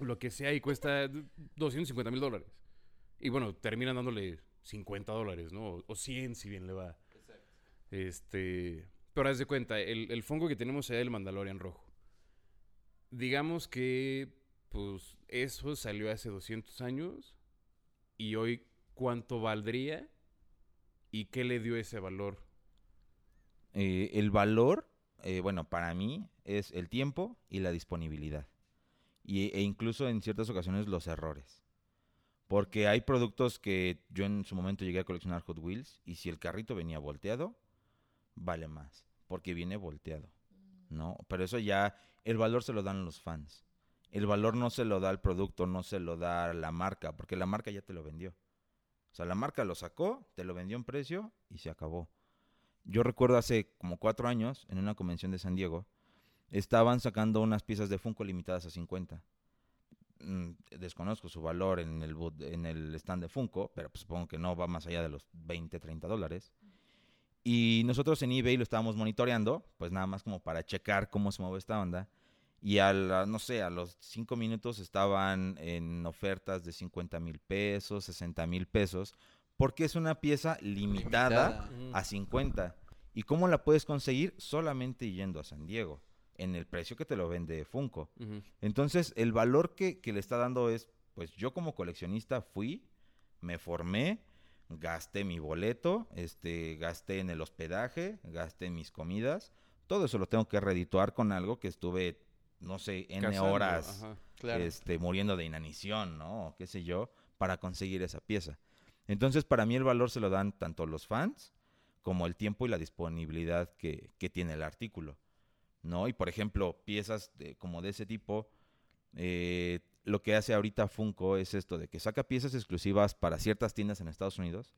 lo que sea y cuesta 250 mil dólares. Y bueno, terminan dándole 50 dólares, ¿no? O- O 100 si bien le va. Este, pero haz de cuenta, el, el que tenemos allá del Mandalorian rojo. Digamos que, pues, eso salió hace 200 años. Y hoy, ¿cuánto valdría? ¿Y qué le dio ese valor? Eh, el valor, eh, bueno, para mí es el tiempo y la disponibilidad. Y, e incluso en ciertas ocasiones los errores. Porque hay productos que yo en su momento llegué a coleccionar Hot Wheels y si el carrito venía volteado, vale más. Porque viene volteado. ¿No? Pero eso ya, el valor se lo dan los fans. El valor no se lo da al producto, no se lo da la marca, porque la marca ya te lo vendió. O sea, la marca lo sacó, te lo vendió en precio y se acabó. Yo recuerdo hace como cuatro años, en una convención de San Diego, estaban sacando unas piezas de Funko limitadas a 50. Mm, desconozco su valor el, en el stand de Funko, pero pues supongo que no va más allá de los 20, 30 dólares. Y nosotros en eBay lo estábamos monitoreando, pues nada más como para checar cómo se mueve esta onda. Y a la- no sé, a los cinco minutos estaban en ofertas de 50 mil pesos, 60 mil pesos, porque es una pieza limitada, Limitada. a 50. ¿Y cómo la puedes conseguir? Solamente yendo a San Diego, en el precio que te lo vende Funko. Ujú. Entonces, el valor que, que le está dando es, pues yo como coleccionista fui, me formé, gasté mi boleto, este, gasté en el hospedaje, gasté en mis comidas, todo eso lo tengo que redituar con algo que estuve, no sé, N horas ajá. Claro. este, muriendo de inanición, ¿no? O qué sé yo, para conseguir esa pieza. Entonces, para mí el valor se lo dan tanto los fans como el tiempo y la disponibilidad que, que tiene el artículo, ¿no? Y, por ejemplo, piezas de- como de ese tipo, eh, lo que hace ahorita Funko es esto de que saca piezas exclusivas para ciertas tiendas en Estados Unidos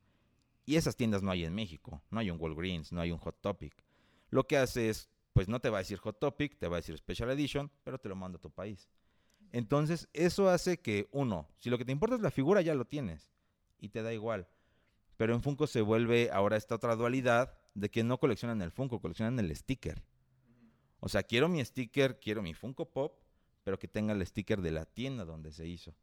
y esas tiendas no hay en México, no hay un Walgreens, no hay un Hot Topic. Lo que hace es, pues no te va a decir Hot Topic, te va a decir Special Edition, pero te lo manda a tu país. Entonces, eso hace que, uno, si lo que te importa es la figura, ya lo tienes. Y te da igual. Pero en Funko se vuelve ahora esta otra dualidad de que no coleccionan el Funko, coleccionan el sticker. O sea, quiero mi sticker, quiero mi Funko Pop, pero que tenga el sticker de la tienda donde se hizo.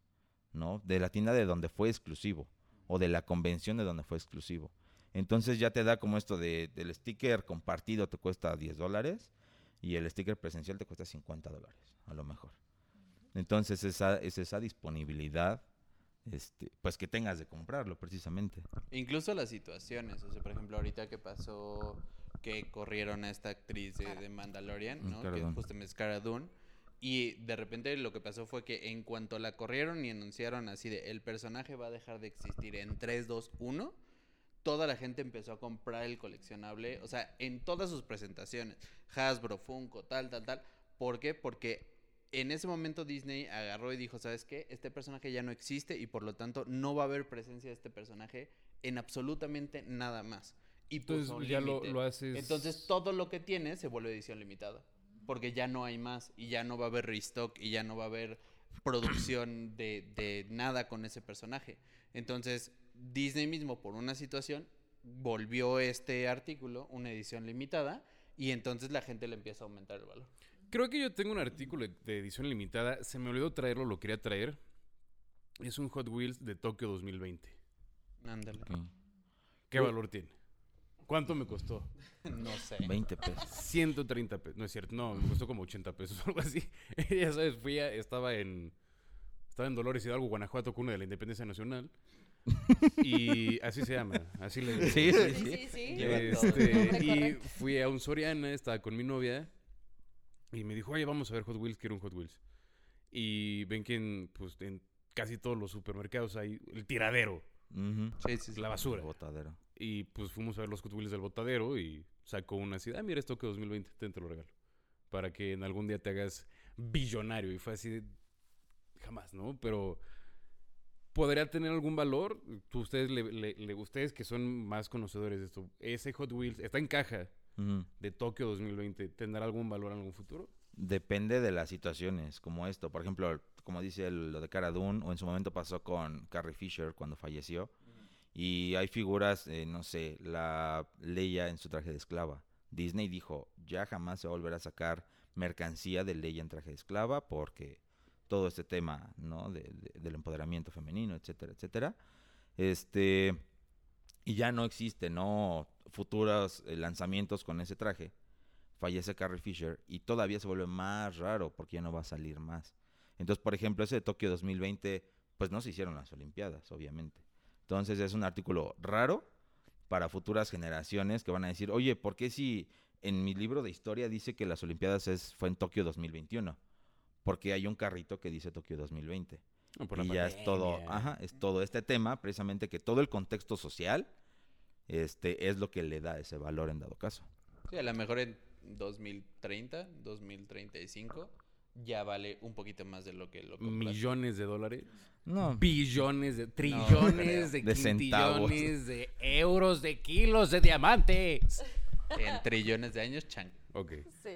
¿No? De la tienda de donde fue exclusivo. O de la convención de donde fue exclusivo. Entonces ya te da como esto de, del sticker compartido te cuesta 10 dólares y el sticker presencial te cuesta 50 dólares, a lo mejor. Entonces esa, es esa disponibilidad, este, pues que tengas de comprarlo precisamente. Incluso las situaciones, o sea, por ejemplo, ahorita que pasó que corrieron a esta actriz de, de Mandalorian, Mm, ¿no? Cara Que Dune. justamente es Cara Dune. Y de repente lo que pasó fue que en cuanto la corrieron y anunciaron así de el personaje va a dejar de existir en 3, 2, 1, toda la gente empezó a comprar el coleccionable, o sea, en todas sus presentaciones, Hasbro, Funko, tal, tal, tal. ¿Por qué? Porque en ese momento Disney agarró y dijo, ¿sabes qué? Este personaje ya no existe y por lo tanto no va a haber presencia de este personaje en absolutamente nada más. Y puso Entonces ya lo, lo haces. Entonces todo lo que tiene se vuelve edición limitada. Porque ya no hay más y ya no va a haber restock y ya no va a haber producción de, de nada con ese personaje. Entonces Disney mismo por una situación volvió este artículo una edición limitada y entonces la gente le empieza a aumentar el valor. Creo que yo tengo un artículo de edición limitada. Se me olvidó traerlo, lo quería traer. Es un Hot Wheels de Tokio 2020. Ándale. ¿Qué valor tiene? ¿Cuánto me costó? No sé. 20 pesos. 130 pesos. No es cierto, no, me costó como 80 pesos o algo así. ya sabes, fui a, estaba en estaba en Dolores Hidalgo, Guanajuato, cuna de la Independencia Nacional. y así se llama, así le Sí, Sí, sí, sí. Lleva Este, y fui a un Soriana, estaba con mi novia y me dijo, oye, vamos a ver Hot Wheels, quiero un Hot Wheels. Y ven que en, pues, en casi todos los supermercados hay el tiradero. Sí, sí, sí. la basura. Botadero. Y pues fuimos a ver los Hot Wheels del botadero y sacó una así, ah, mira, esto que 2020, ten, te lo regalo. Para que en algún día te hagas billonario. Y fue así de, jamás, ¿no? Pero podría tener algún valor. Ustedes, le, le- le- ustedes que son más conocedores de esto, ese Hot Wheels está en caja Ujú. de Tokio 2020, ¿tendrá algún valor en algún futuro? Depende de las situaciones, como esto. Por ejemplo, como dice el- lo de Cara Dune, o en su momento pasó con Carrie Fisher cuando falleció. Y hay figuras, eh, no sé, la Leia en su traje de esclava. Disney dijo, ya jamás se va a volver a sacar mercancía de Leia en traje de esclava porque todo este tema, ¿no? De- de- del empoderamiento femenino, etcétera, etcétera. Este, y ya no existe, ¿no? Futuros eh, lanzamientos con ese traje. Fallece Carrie Fisher y todavía se vuelve más raro porque ya no va a salir más. Entonces, por ejemplo, ese de Tokio 2020, pues no se hicieron las Olimpiadas, obviamente. Entonces es un artículo raro para futuras generaciones que van a decir, oye, ¿por qué si en mi libro de historia dice que las Olimpiadas es, fue en Tokio 2021? Porque hay un carrito que dice Tokio 2020 No, por la y ya es todo, pandemia. ajá, es todo este tema, precisamente que todo el contexto social este es lo que le da ese valor en dado caso. Sí, a lo mejor en 2030, 2035 ya vale un poquito más de lo que lo compraste. Millones de dólares. No, Billones de trillones de, De centavos. de euros de kilos de diamantes. En trillones de años, chan. Ok. Sí.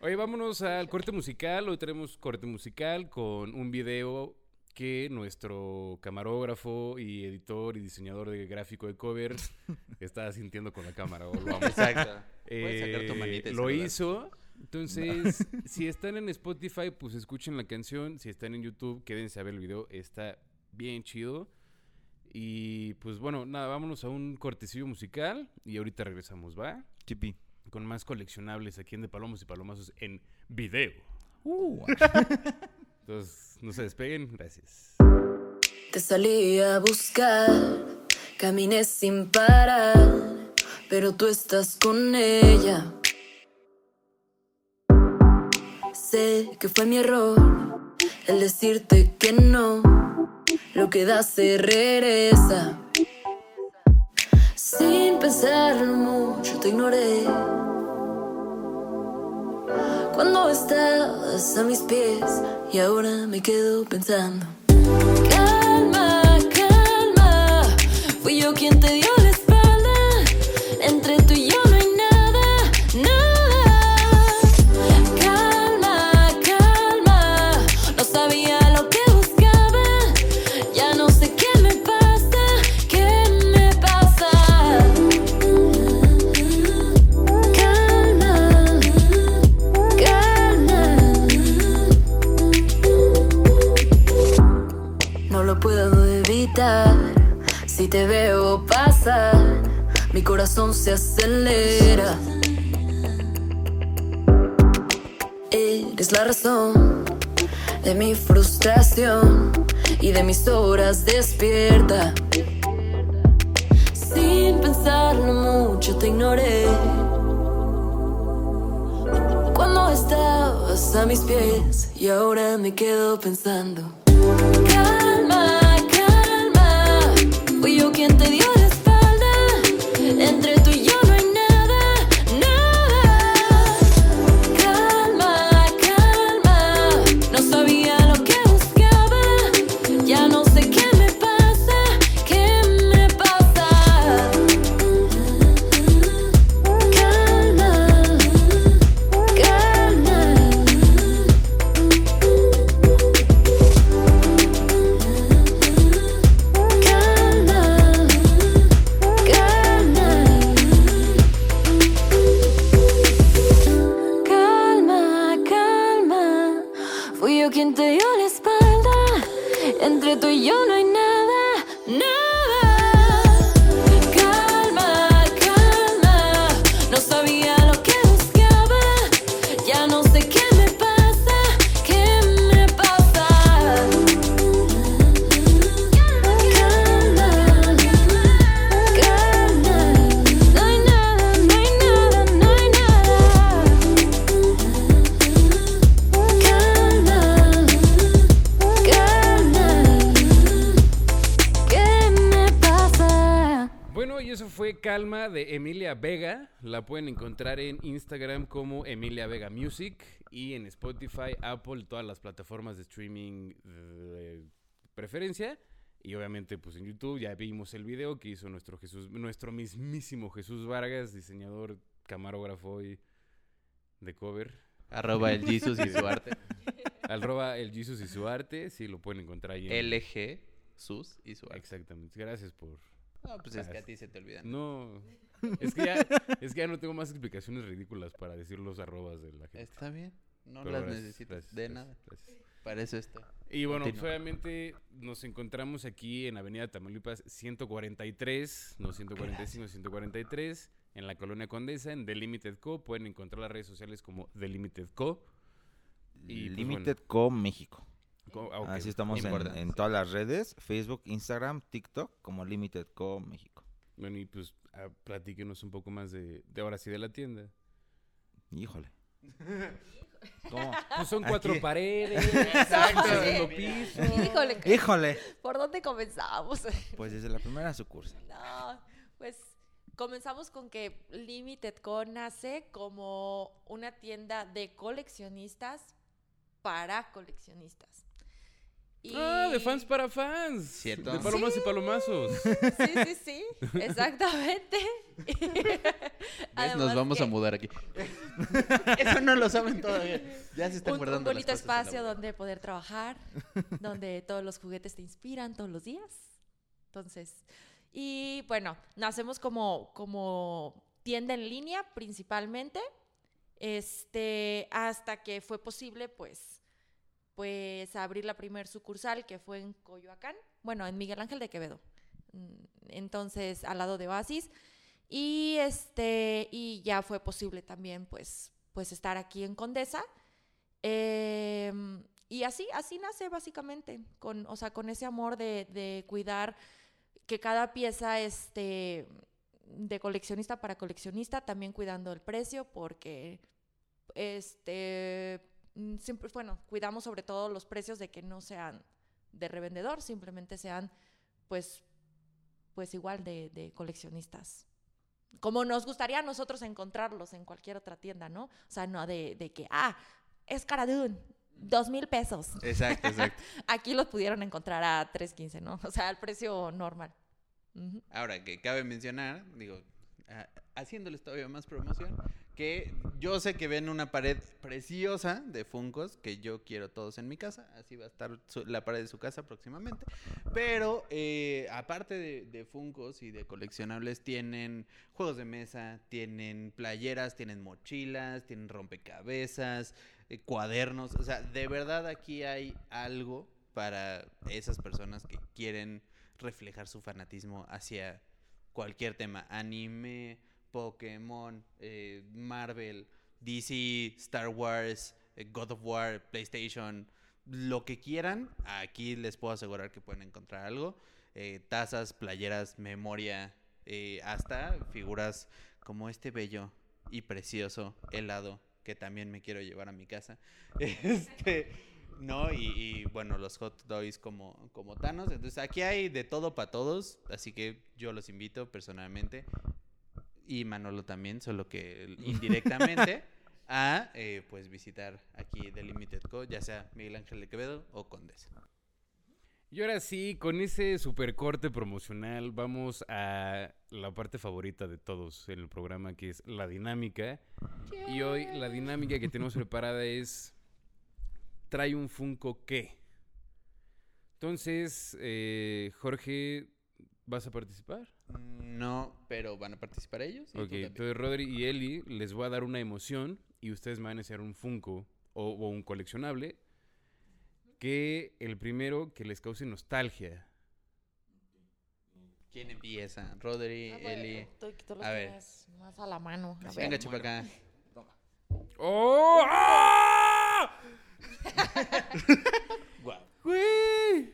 Oye, vámonos al corte musical. Hoy tenemos corte musical con un video que nuestro camarógrafo y editor y diseñador de gráfico de covers está sintiendo con la cámara. o lo vamos a- Exacto. Puedes sacar tu Eh, manita y lo saludar. hizo Entonces, si están en Spotify, pues escuchen la canción. Si están en YouTube, quédense a ver el video. Está bien chido. Y pues bueno, nada, vámonos a un cortecillo musical y ahorita regresamos, ¿va? Chipi. Con más coleccionables aquí en De Palomos y Palomazos en video. Uh, Entonces, no se despeguen, gracias. Te salí a buscar, caminé sin parar, pero tú estás con ella. Que fue mi error el decirte que no, lo que da se regresa. Sin pensarlo mucho te ignoré. Cuando estabas a mis pies y ahora me quedo pensando. Calma, calma. Fui yo quien te dio la mis horas despierta. Sin pensarlo mucho te ignoré. Cuando estabas a mis pies y ahora me quedo pensando. Instagram como Emilia Vega Music y en Spotify, Apple, todas las plataformas de streaming de preferencia. Y obviamente, pues en YouTube ya vimos el video que hizo nuestro Jesús, nuestro mismísimo Jesús Vargas, diseñador, camarógrafo y de cover. Arroba el Jesus y su arte. Arroba el Jesus y su arte. Sí, lo pueden encontrar ahí. en- LG, sus y su arte. Exactamente. Gracias por No, pues es que a ti se te olvidan. No, es que, ya, es que ya no tengo más explicaciones ridículas para decir los arrobas de la gente. Está bien. No Pero las gracias, necesitas. gracias, de gracias, nada. gracias. Para eso está. Y bueno, pues obviamente nos encontramos aquí en Avenida Tamaulipas 143, no 145, 143, en la Colonia Condesa, en The Limited Co. Pueden encontrar las redes sociales como The Limited Co. Y, pues, Limited Co México. Co- ah, Así estamos en todas las redes, Facebook, Instagram, TikTok, como Limited Co México. Bueno, y pues platíquenos un poco más de, de ahora sí de la tienda. Híjole. ¿Cómo? Pues son cuatro Aquí. paredes, Exacto. segundo piso. Híjole, ¿qué- Híjole. ¿por dónde comenzamos? Pues desde la primera sucursal. No, pues comenzamos con que Limited Co nace como una tienda de coleccionistas para coleccionistas. Y- Ah, de fans para fans. ¿Cierto? De palomas y palomazos. Sí, sí, sí, exactamente. Nos vamos que a mudar aquí. Eso no lo saben todavía. Ya se están un, un guardando las bonito cosas en la espacio donde poder trabajar, donde todos los juguetes te inspiran todos los días. Entonces, y bueno, nacemos como, como tienda en línea principalmente. Este, hasta que fue posible, pues, pues abrir la primer sucursal que fue en Coyoacán, bueno, en Miguel Ángel de Quevedo. Mm, Entonces, al lado de Oasis. Y este, y ya fue posible también, pues, pues estar aquí en Condesa. Em, y así, así nace básicamente, con, o sea, con ese amor de, de cuidar que cada pieza este, de coleccionista para coleccionista, también cuidando el precio, porque este, siempre, bueno, cuidamos sobre todo los precios de que no sean de revendedor, simplemente sean, pues, pues igual de, de coleccionistas. Como nos gustaría a nosotros encontrarlos en cualquier otra tienda, ¿no? O sea, no de, de que, ah, es Caradún, dos mil pesos. Exacto, exacto. Aquí los pudieron encontrar a 3.15, ¿no? O sea, al precio normal. Ujú. Ahora, que cabe mencionar, digo, ah, haciéndoles todavía más promoción, que yo sé que ven una pared preciosa de Funcos, que yo quiero todos en mi casa, así va a estar la pared de su casa próximamente, pero eh, aparte de, de Funcos y de coleccionables, tienen juegos de mesa, tienen playeras, tienen mochilas, tienen rompecabezas, eh, cuadernos, o sea, de verdad aquí hay algo para esas personas que quieren reflejar su fanatismo hacia cualquier tema, anime, Pokémon, eh, Marvel, DC, Star Wars, eh, God of War, PlayStation, lo que quieran, aquí les puedo asegurar que pueden encontrar algo. Eh, tazas, playeras, memoria, hasta figuras como este bello y precioso helado que también me quiero llevar a mi casa. Este, ¿no? Y, y, bueno, los hot dogs como, como Thanos. Entonces aquí hay de todo para todos, así que yo los invito personalmente y Manolo también, solo que indirectamente a eh, pues visitar aquí The Limited Co, ya sea Miguel Ángel de Quevedo o Condesa. Y ahora sí, con ese super corte promocional, vamos a la parte favorita de todos en el programa, que es la dinámica. Y hoy la dinámica que tenemos preparada es trae un Funko qué. Entonces, eh, Jorge, ¿vas a participar? No, pero van a participar ellos. y Ok, entonces Rodri y Eli les voy a dar una emoción y ustedes me van a enseñar un Funko o, o un coleccionable que el primero que les cause nostalgia. ¿Quién empieza? Rodri, Ah, bueno, Eli. tú- tú los A ver. más a la mano. A ver. Venga, chupa acá. ¡Oh! ¡Ah! ¡Güey!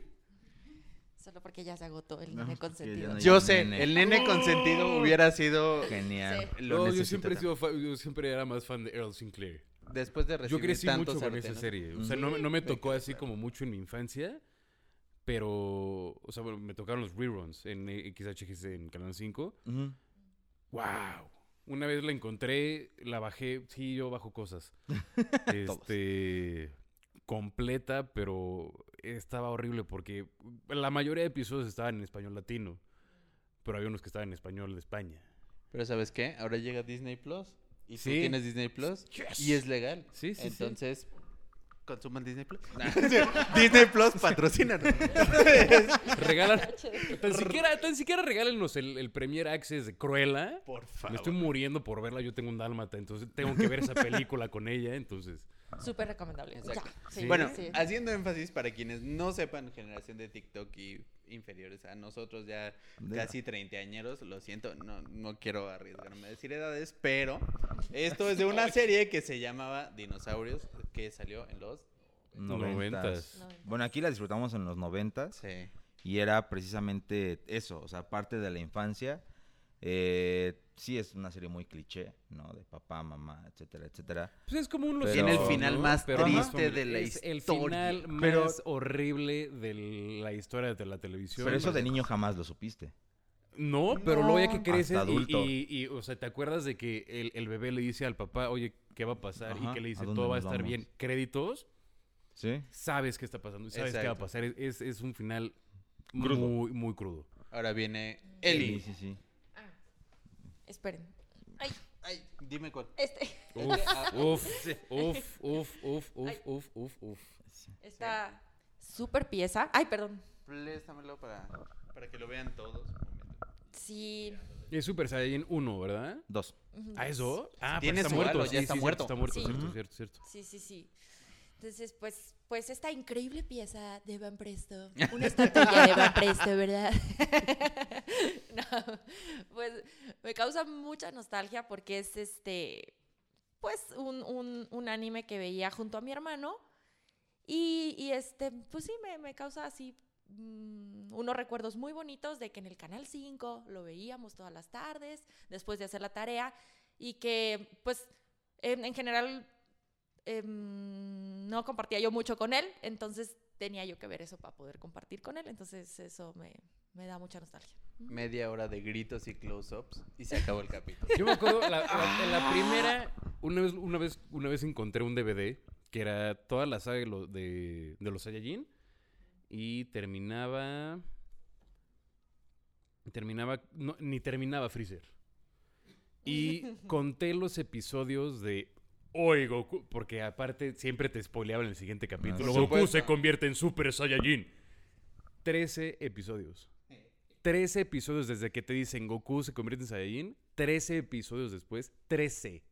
Solo porque ya se agotó el No, nene porque ya consentido. no hay- Yo sé, Nene. el nene consentido hubiera sido Genial. Sí. lo No, yo siempre, he sido yo siempre era más fan de Earl Sinclair. Después de recibir Yo crecí tantos mucho con esa serie. O sea, no, me- no me tocó así como mucho en mi infancia. Pero, o sea, bueno, me tocaron los reruns en XHGC en Canal 5. Ujú. ¡Wow! Una vez la encontré, la bajé. Sí, yo bajo cosas. este. completa, pero estaba horrible porque la mayoría de episodios estaban en español latino. Pero había unos que estaban en español de España. Pero ¿sabes qué? Ahora llega Disney Plus. Y tú Sí. tienes Disney Plus. Yes. Y es legal. Sí, sí, sí. Entonces, consuman Disney Plus. Disney Plus patrocina. Regalan. tan, siquiera, tan siquiera regálenos el, el Premier Access de Cruella. Por favor. Me estoy muriendo por verla. Yo tengo un dálmata, entonces tengo que ver esa película con ella. Entonces, Súper recomendable. Ya, sí, bueno, sí. haciendo énfasis para quienes no sepan, generación de TikTok y inferiores a nosotros ya casi treintañeros, lo siento, no, no quiero arriesgarme a decir edades, pero esto es de una serie que se llamaba Dinosaurios, que salió en los... Noventas. No, Bueno, aquí la disfrutamos en los noventas. Sí. Y era precisamente eso, o sea, parte de la infancia. Eh, sí, es una serie muy cliché, ¿no? De papá, mamá, etcétera, etcétera. pues es como un Pero- Tiene el final ¿no? más Pero triste de la Es el historia. final Pero- más horrible de la historia de la televisión. Pero eso de niño jamás lo supiste. No, pero luego ya que No. creces Hasta y, adulto. y- y, o sea, ¿te acuerdas de que el, el bebé le dice al papá, oye, ¿qué va a pasar? Ajá, y que le dice, ¿a dónde todo va a estar vamos? bien. Créditos, ¿Sí? sabes qué está pasando y sabes qué va a pasar. Es, es- un final Crudo. muy, muy crudo. Ahora viene Sí, Eli. sí, sí. Ah, esperen. Ay, Ay, dime cuál. este. Uf, Ah, uf, uf, uf, uf, uf, uf, uf, uf. Esta súper pieza. Ay, perdón. Préstamelo para, para que lo vean todos. un momento. Sí. Es Super Saiyan 1, ¿verdad? Dos. ¿Ah, eso? Ah, pero está muerto. ya está muerto. Está muerto, cierto, Ujú. cierto, cierto. Sí, sí, sí. Entonces, pues, pues esta increíble pieza de Van Presto, una estatuilla de Van Presto, ¿verdad? No, pues me causa mucha nostalgia porque es este, pues un, un, un anime que veía junto a mi hermano y, y este, pues sí, me, me causa así mm, unos recuerdos muy bonitos de que en el Canal 5 lo veíamos todas las tardes después de hacer la tarea y que pues en, en general em, no compartía yo mucho con él, entonces tenía yo que ver eso para poder compartir con él, entonces eso me, me da mucha nostalgia. Media hora de gritos y close-ups y se acabó el capítulo. Yo me acuerdo, la, la- en la primera, una vez, una, vez, una vez encontré un DVD que era toda la saga de, lo- de, de los Saiyajin y terminaba... Terminaba... no, ni terminaba Freezer. Y conté los episodios de... Hoy Goku, porque aparte siempre te spoileaba en el siguiente capítulo. por Goku supuesto. se convierte en Super Saiyajin. 13 episodios. 13 episodios desde que te dicen Goku se convierte en Saiyajin. 13 episodios después. 13.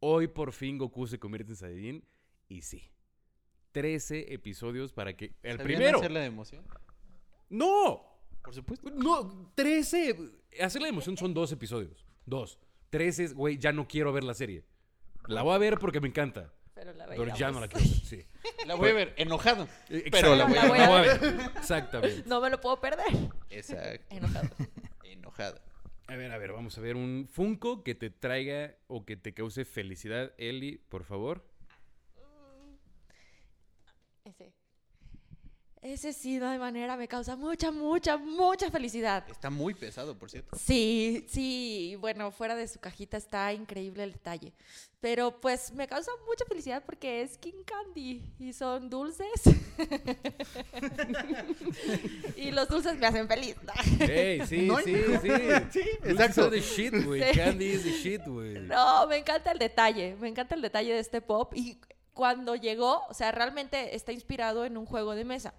Hoy por fin Goku se convierte en Saiyajin. Y sí. 13 episodios para que. El ¿Sabían primero. hacerla de emoción? ¡No! Por supuesto. No, 13. Hacer la emoción son dos episodios. Dos. 13, güey, ya no quiero ver la serie. La voy a ver porque me encanta. Pero la Pero ya no la quiero ver. Sí. La voy a ver enojado. Eh, Pero la exacto, voy a la ver. Exactamente. No me lo puedo perder. Exacto. Enojado. Enojado. A ver, a ver, vamos a ver un Funko que te traiga o que te cause felicidad. Eli, por favor. Ese. Ese sí, no hay manera, me causa mucha, mucha, mucha felicidad. Está muy pesado, por cierto. Sí, sí, bueno, fuera de su cajita está increíble el detalle. Pero pues me causa mucha felicidad porque es King Candy y son dulces. y los dulces me hacen feliz. Ey, sí, No sí, sí. Sí, exacto. the shit, güey. Sí. Candy is the shit, güey. No, me encanta el detalle, me encanta el detalle de este pop y cuando llegó, o sea, realmente está inspirado en un juego de mesa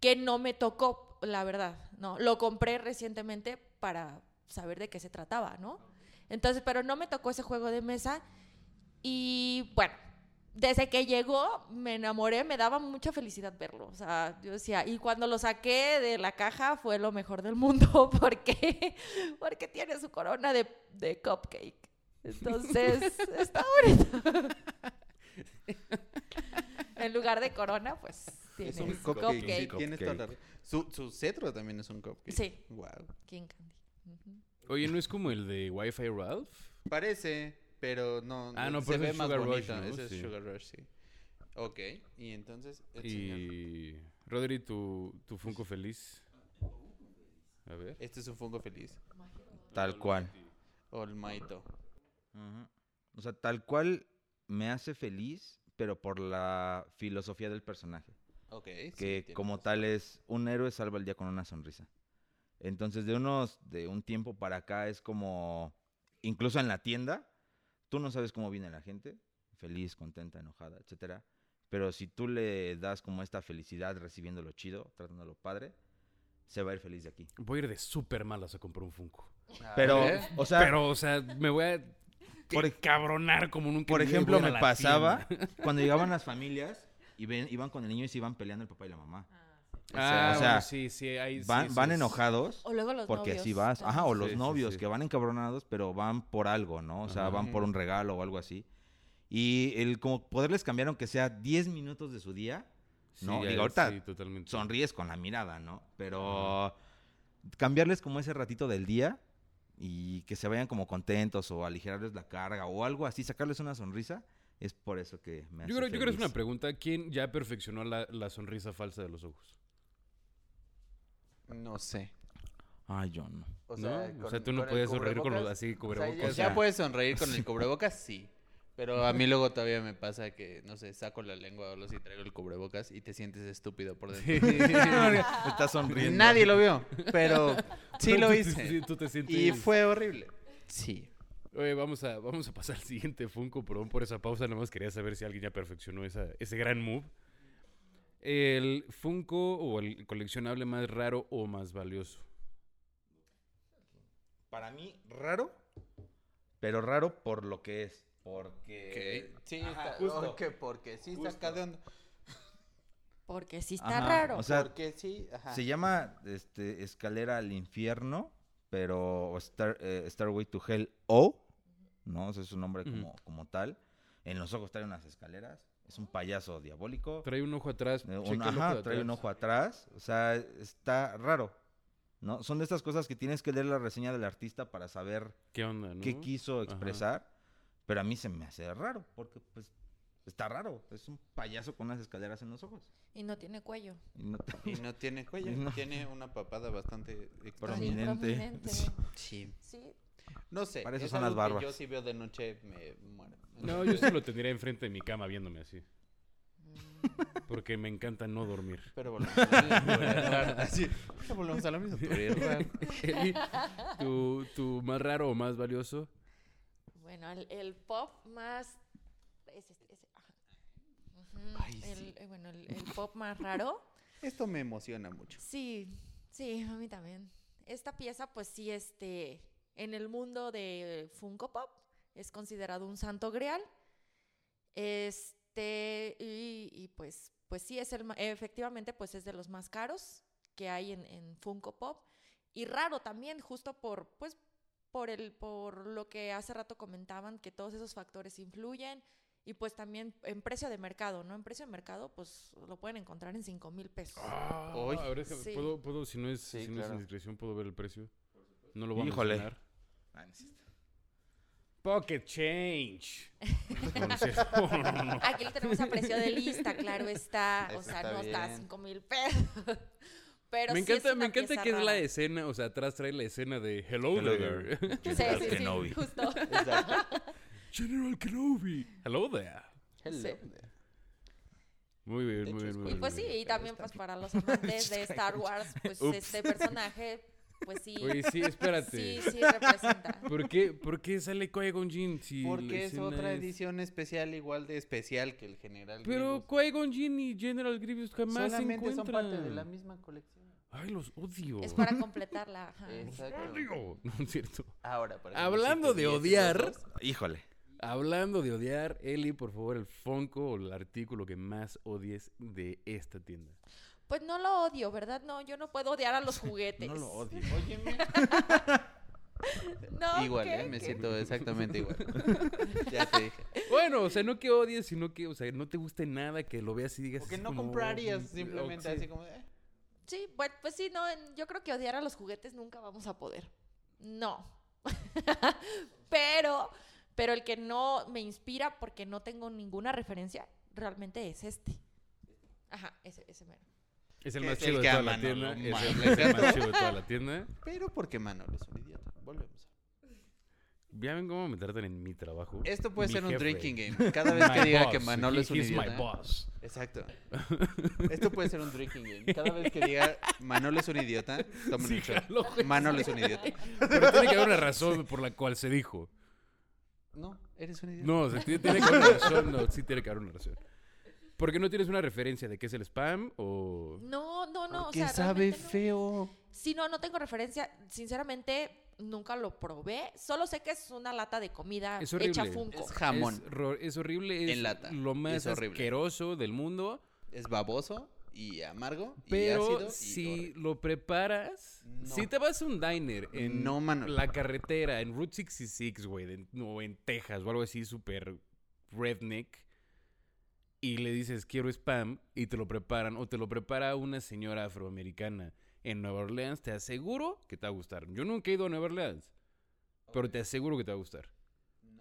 que no me tocó, la verdad, no, lo compré recientemente para saber de qué se trataba, ¿no? Entonces, pero no me tocó ese juego de mesa y bueno, desde que llegó me enamoré, me daba mucha felicidad verlo, o sea, yo decía, y cuando lo saqué de la caja fue lo mejor del mundo porque porque tiene su corona de, de cupcake. Entonces, está bonito. en lugar de corona, pues tiene Es un cupcake. cupcake. Sí, tienes toda la Cupcake. Su, su cetro también es un cupcake. Sí. Wow. King Candy. Ujú. Oye, ¿no es como el de Wi-Fi Ralph? Parece, pero no. Ah, no, se pero ve es más Sugar Rush, bonito. ¿no? Ese Sí. es Sugar Rush, sí. Ok, y entonces. el señor- Y. Rodri, tu, tu Funko feliz. A ver. Este es un Funko feliz. Tal cual. Olmaito. Ujú. O sea, tal cual me hace feliz, pero por la filosofía del personaje. Que como tal es un héroe salva el día con una sonrisa. Entonces, de unos de un tiempo para acá es como incluso en la tienda, tú no sabes cómo viene la gente, feliz, contenta, enojada, etcétera, pero si tú le das como esta felicidad recibiéndolo chido, tratándolo padre, se va a ir feliz de aquí. Voy a ir de súper malas a comprar un Funko. A Pero, ver. o sea, Pero, o sea, me voy a. Por cabronar como nunca. por ejemplo, me pasaba tienda. cuando llegaban las familias y ven, iban con el niño y se iban peleando el papá y la mamá. Ah, o sea, bueno, sí, sí, ahí sí, Van, sí van enojados O luego los Porque novios. así vas. Ajá, o los novios sí. que van encabronados, pero van por algo, ¿no? O sea, Ajá. van por un regalo o algo así. Y el como poderles cambiar, aunque sea 10 minutos de su día, ¿no? Digo, ahorita sí, totalmente. sonríes con la mirada, ¿no? Pero cambiarles como ese ratito del día y que se vayan como contentos o aligerarles la carga o algo así, sacarles una sonrisa, es por eso que me hace Yo creo, yo creo que es una pregunta. ¿Quién ya perfeccionó la, la sonrisa falsa de los ojos? No sé. Ay, yo no. O ¿No? sea, o sea, con- tú no puedes sonreír con los así cubrebocas. ya, O sea- ya puedes sonreír con el cubrebocas, sí. Pero a mí luego todavía me pasa que, no sé, saco la lengua o algo así, traigo el cubrebocas y te sientes estúpido por dentro. Está sonriendo. Nadie lo vio, pero sí Pero lo hice. sí, tú te sientes... Y fue horrible. Sí. Oye, vamos a, vamos a pasar al siguiente Funko. Perdón por esa pausa. Nada más quería saber si alguien ya perfeccionó esa, ese gran move. El Funko o el coleccionable más raro o más valioso. para mí, raro, pero raro por lo que es. Porque. Sí, Ajá, está, justo. ok, porque sí está Justo. acá de onda. Porque sí está Ajá, raro. o sea, porque sí, ajá. Se llama este, Escalera al Infierno, pero Star, eh, Starway to Hell O, ¿no? Es su nombre Ujú. como, como tal. En los ojos trae unas escaleras. Es un payaso diabólico. Trae un ojo atrás. Eh, un- ajá, ojo trae un atrás. ojo atrás. O sea, está raro. ¿No? Son de estas cosas que tienes que leer la reseña del artista para saber ¿Qué onda, no? qué quiso Ajá. expresar. Pero a mí se me hace raro, porque pues está raro. Es un payaso con unas escaleras en los ojos. Y no tiene cuello. Y no- Y no tiene cuello, no- tiene una papada bastante Prominente. prominente. Sí. Sí. No sé. Para eso es son las barbas. Yo si veo de noche me muero. No, yo sí lo tendría enfrente de mi cama viéndome así. Porque me encanta no dormir. Pero volvemos a. Así. Volvemos a lo mismo. ¿tu, tu más raro o más valioso? Bueno, el, el pop más. Ese, ese, Ay, el, sí. eh, bueno, el, el pop más raro. Esto me emociona mucho. Sí, sí, a mí también. Esta pieza, pues sí, este, en el mundo de Funko Pop es considerado un santo grial. Este, y, y, pues, pues sí, es el, ma- efectivamente, pues es de los más caros que hay en, en Funko Pop. Y raro también, justo por, pues, por el, por lo que hace rato comentaban, que todos esos factores influyen. Y pues también en precio de mercado, ¿no? En precio de mercado, pues lo pueden encontrar en 5 mil pesos. Hoy. a ver, déjame- Sí. ¿puedo, puedo, si no es, Sí, si no es claro. indiscreción, ¿puedo ver el precio? No lo voy a mencionar. Ah, no es cierto. Pocket change. No, no. Aquí lo tenemos a precio de lista, claro está. O sea, está no está a bien. 5 mil pesos. Pero me sí es encanta, me encanta que es la escena, o sea, atrás trae la escena de Hello, Hello there. General sí, sí, Kenobi. justo. Exacto. General Kenobi. Hello there. Hello Sí. there. Muy bien, De muy hecho, bien, muy Y bien. pues muy sí, y también pues para los amantes de Star Wars, pues Ups. este personaje, pues sí, Oye, sí, espérate. sí, sí representa. ¿Por qué, ¿Por qué sale Qui-Gon Jinn si Porque es otra es- edición especial, igual de especial que el general. Pero. Qui-Gon Jinn y General Grievous jamás solamente se son encuentran. parte de la misma colección. Ay, los odio. Es para completarla. Exacto. Odio. No es cierto. Ahora, por ejemplo, Hablando si de odiar. Híjole. Hablando de odiar, Eli, por favor, el Funko o el artículo que más odies de esta tienda. Pues no lo odio, ¿verdad? No, yo no puedo odiar a los juguetes. No lo odio. Óyeme. No, igual, ¿qué? ¿eh? Me ¿Qué? siento exactamente igual. ya te dije. Bueno, o sea, no que odies, sino que, o sea, no te guste nada, que lo veas y digas. Porque no como, comprarías mm, simplemente sí. así como de, eh. Sí, bueno, pues sí, no, yo creo que odiar a los juguetes nunca vamos a poder. No. pero, pero el que no me inspira porque no tengo ninguna referencia, realmente es este. Ajá, ese, ese mero. Es el más chido de toda la tienda. Es el, más chido de toda la tienda. Pero porque Manolo es un idiota. Volvemos. Ya ven cómo me tratan en mi trabajo. Esto puede Mi ser un jefe. drinking game. Cada vez que My diga que. Manolo He- es un he's my idiota. boss. Exacto. Esto puede ser un drinking game. Cada vez que diga Manolo es un idiota, tomen Sí, un shot. Manolo es un idiota. Pero tiene que haber una razón por la cual se dijo. No, eres un idiota. No, o sea, tiene que haber una razón. No, sí tiene que haber una razón. ¿Por qué no tienes una referencia de qué es el spam o...? No, no, no. o Porque sea, sabe no. feo. Sí, no, no tengo referencia. Sinceramente, nunca lo probé. Solo sé que es una lata de comida Es horrible. hecha Funko. Es jamón. Es, es horrible, es En lata. lo más asqueroso del mundo. Es baboso y amargo y Pero ácido y si horrible. lo preparas, No. si te vas a un diner en No, la carretera, en Route 66, güey, o en Texas o algo así súper redneck, y le dices quiero spam y te lo preparan, o te lo prepara una señora afroamericana en Nueva Orleans, te aseguro que te va a gustar. Yo nunca he ido a Nueva Orleans, pero te aseguro que te va a gustar.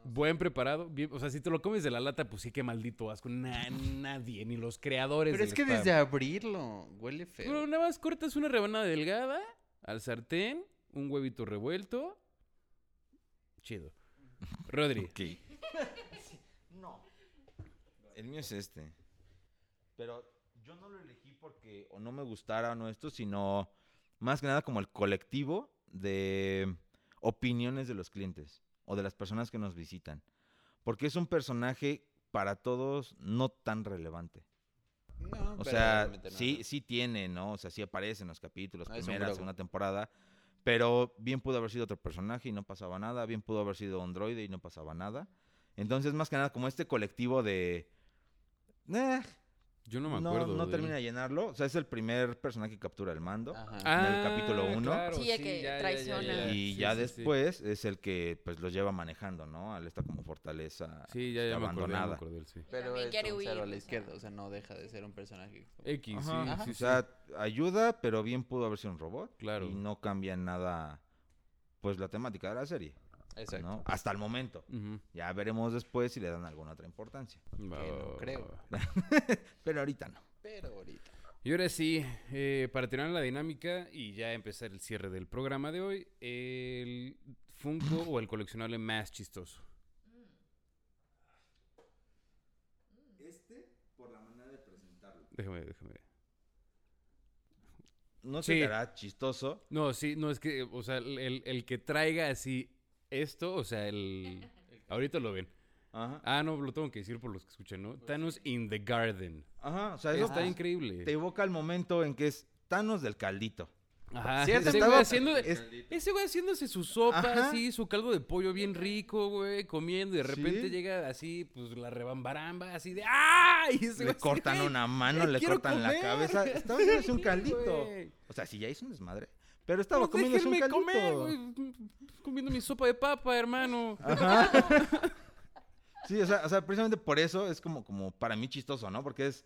Buen preparado, bien- o sea, si te lo comes de la lata, pues sí que maldito asco. Na- nadie, ni los creadores Pero del es que spam. desde abrirlo huele feo. Pero nada más cortas una rebanada delgada al sartén, un huevito revuelto. Chido. Rodri. Ok. El mío es este. Pero yo no lo elegí porque o no me gustara o no esto, sino más que nada como el colectivo de opiniones de los clientes o de las personas que nos visitan. Porque es un personaje para todos no tan relevante. No, O sea, no. sí, sí tiene, ¿no? O sea, sí aparece en los capítulos, Ah, primera, segunda temporada. Pero bien pudo haber sido otro personaje y no pasaba nada. Bien pudo haber sido un droide y no pasaba nada. Entonces, más que nada, como este colectivo de... eh, Yo no me acuerdo. no de- termina de llenarlo. O sea, es el primer personaje que captura el mando. Ajá. Ah, en el capítulo uno. claro, Sí, el que traiciona. Y Sí, ya sí, sí. después es el que pues los lleva manejando, ¿no? Al esta como fortaleza Sí, ya, ya me acordé, ya me abandonada. acordé, sí. Pero es quiere un huir, cero a o la sea. izquierda, o sea, no deja de ser un personaje. X, sí, Ajá. sí, o sí. sea, ayuda, pero bien pudo haber sido un robot. Claro. Y no cambia en nada, pues, la temática de la serie, Exacto. ¿no? Hasta el momento. Ya veremos después si le dan alguna otra importancia. Que no creo. Pero ahorita no. Pero ahorita. Y ahora sí, eh, para terminar la dinámica y ya empezar el cierre del programa de hoy, el Funko o el coleccionable más chistoso. Este, por la manera de presentarlo. Déjame, déjame. No se Sí. te hará chistoso. No, sí, no, es que, o sea, el- el que traiga así esto, o sea, el... Ahorita lo ven. Ajá. Ah, no, lo tengo que decir por los que escuchan, ¿no? Thanos in the Garden. Ajá, o sea, eso Está pues, increíble. te evoca el momento en que es Thanos del caldito. Ajá, Cierto, ese estaba- güey, haciendo, es- ese güey haciéndose su sopa, Ajá. así, su caldo de pollo bien rico, güey, comiendo, y de repente Sí. llega así, pues, la rebambaramba, así de ¡ah! Y ese Le güey cortan "Güey, una mano, ya le cortan la comer". cabeza. Estaba haciéndose un caldito. O sea, sí, ya hizo un desmadre. Pero estaba Pues comiéndose un caldito. comer, güey, comiendo mi sopa de papa, hermano. Ajá. sí, o sea, o sea, precisamente por eso es como, como para mí chistoso, ¿no? Porque es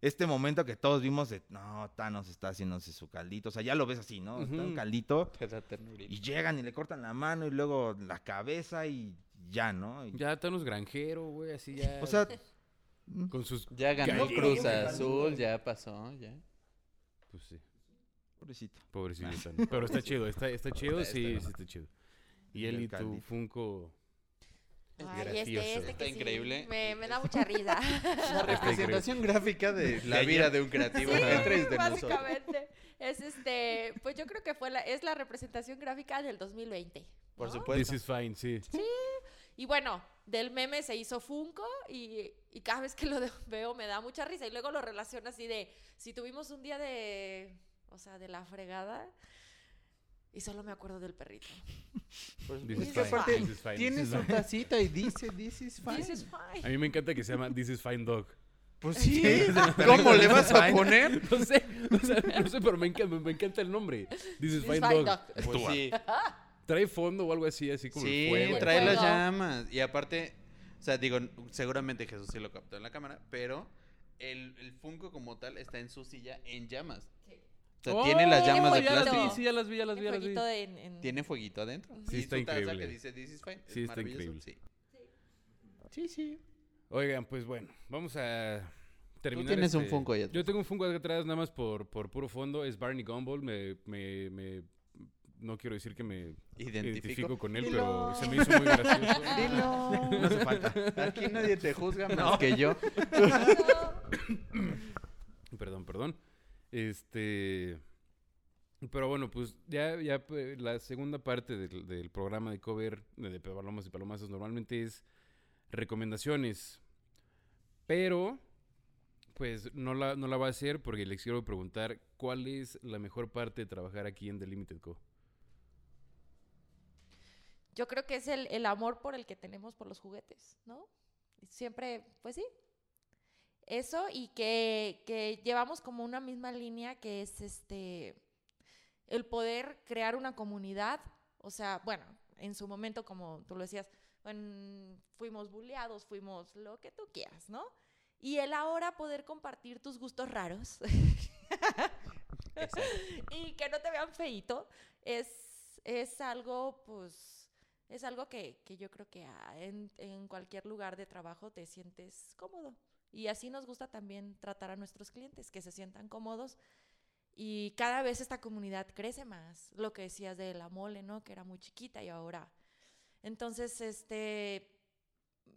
este momento que todos vimos de, no, Thanos está haciéndose su caldito. O sea, ya lo ves así, ¿no? Está un caldito. Y llegan y le cortan la mano y luego la cabeza y ya, ¿no? Y- Ya Thanos granjero, güey, así ya. o sea, con sus... Ya ganó. Cruz Azul, ya pasó, ya. Pues sí, pobrecito. pobrecito Thanos. Pero está chido, está, está chido, Está- sí, está- sí está chido. Y él y tu. Funko... Ay, gracioso. este, este Está sí, increíble. me, me da mucha risa. La representación gráfica de la vida de un creativo Sí, entre de nosotros. básicamente. Es este, pues yo creo que fue la, es la representación gráfica del 2020. Por ¿no? supuesto. This is fine, sí. Y bueno, del meme se hizo Funko y, y cada vez que lo veo me da mucha risa. Y luego lo relaciono así de, si tuvimos un día de, o sea, de la fregada, y solo me acuerdo del perrito. Supuesto. is Es que fine, aparte this is fine, tiene su tacita y dice, this is fine. This is fine. A mí me encanta que se llama This is Fine Dog. Pues sí, ¿cómo le vas a poner? No sé, no sé, pero me encanta, me encanta el nombre. This is This Fine, Dog. dog. Pues sí, Trae fondo o algo así, así como sí el fuego. trae las llamas. Y aparte, o sea, digo, seguramente Jesús sí lo captó en la cámara, pero el, el Funko como tal está en su silla en llamas. O sea, Oh, tiene las Tiene llamas de fueguito. plástico. Sí, sí, ya las vi, ya las vi, ya las vi. en- en- Tiene fueguito adentro. Sí, Y está increíble. que dice this is fine. Sí, es está increíble. Sí. Sí, sí. Oigan, pues bueno, vamos a Tú terminar. tienes un este- Funko ahí atrás. Yo tengo un Funko atrás, nada más por, por puro fondo. Es Barney Gumball. Me, me, me- no quiero decir que me Identifico. identifico con él, Dilo. pero se me hizo muy gracioso. Dilo. No hace falta. Aquí nadie te juzga más que yo. Perdón, perdón. Este. Pero bueno, pues ya, ya pues, la segunda parte del, del programa de cover de, de Palomas y Palomazos normalmente es recomendaciones. Pero, pues no la, no la va a hacer porque les quiero preguntar cuál es la mejor parte de trabajar aquí en The Limited Co. Yo creo que es el, el amor por el que tenemos por los juguetes, ¿no? Siempre, pues sí. Eso y que, que llevamos como una misma línea que es este el poder crear una comunidad. O sea, bueno, en su momento, como tú lo decías, bueno, fuimos bulleados, fuimos lo que tú quieras, ¿no? Y el ahora poder compartir tus gustos raros y que no te vean feito es, es algo, pues, es algo que, que yo creo que ah, en, en cualquier lugar de trabajo te sientes cómodo. Y así nos gusta también tratar a nuestros clientes, que se sientan cómodos. Y cada vez esta comunidad crece más. Lo que decías de la mole, ¿no? Que era muy chiquita y ahora. Entonces, este,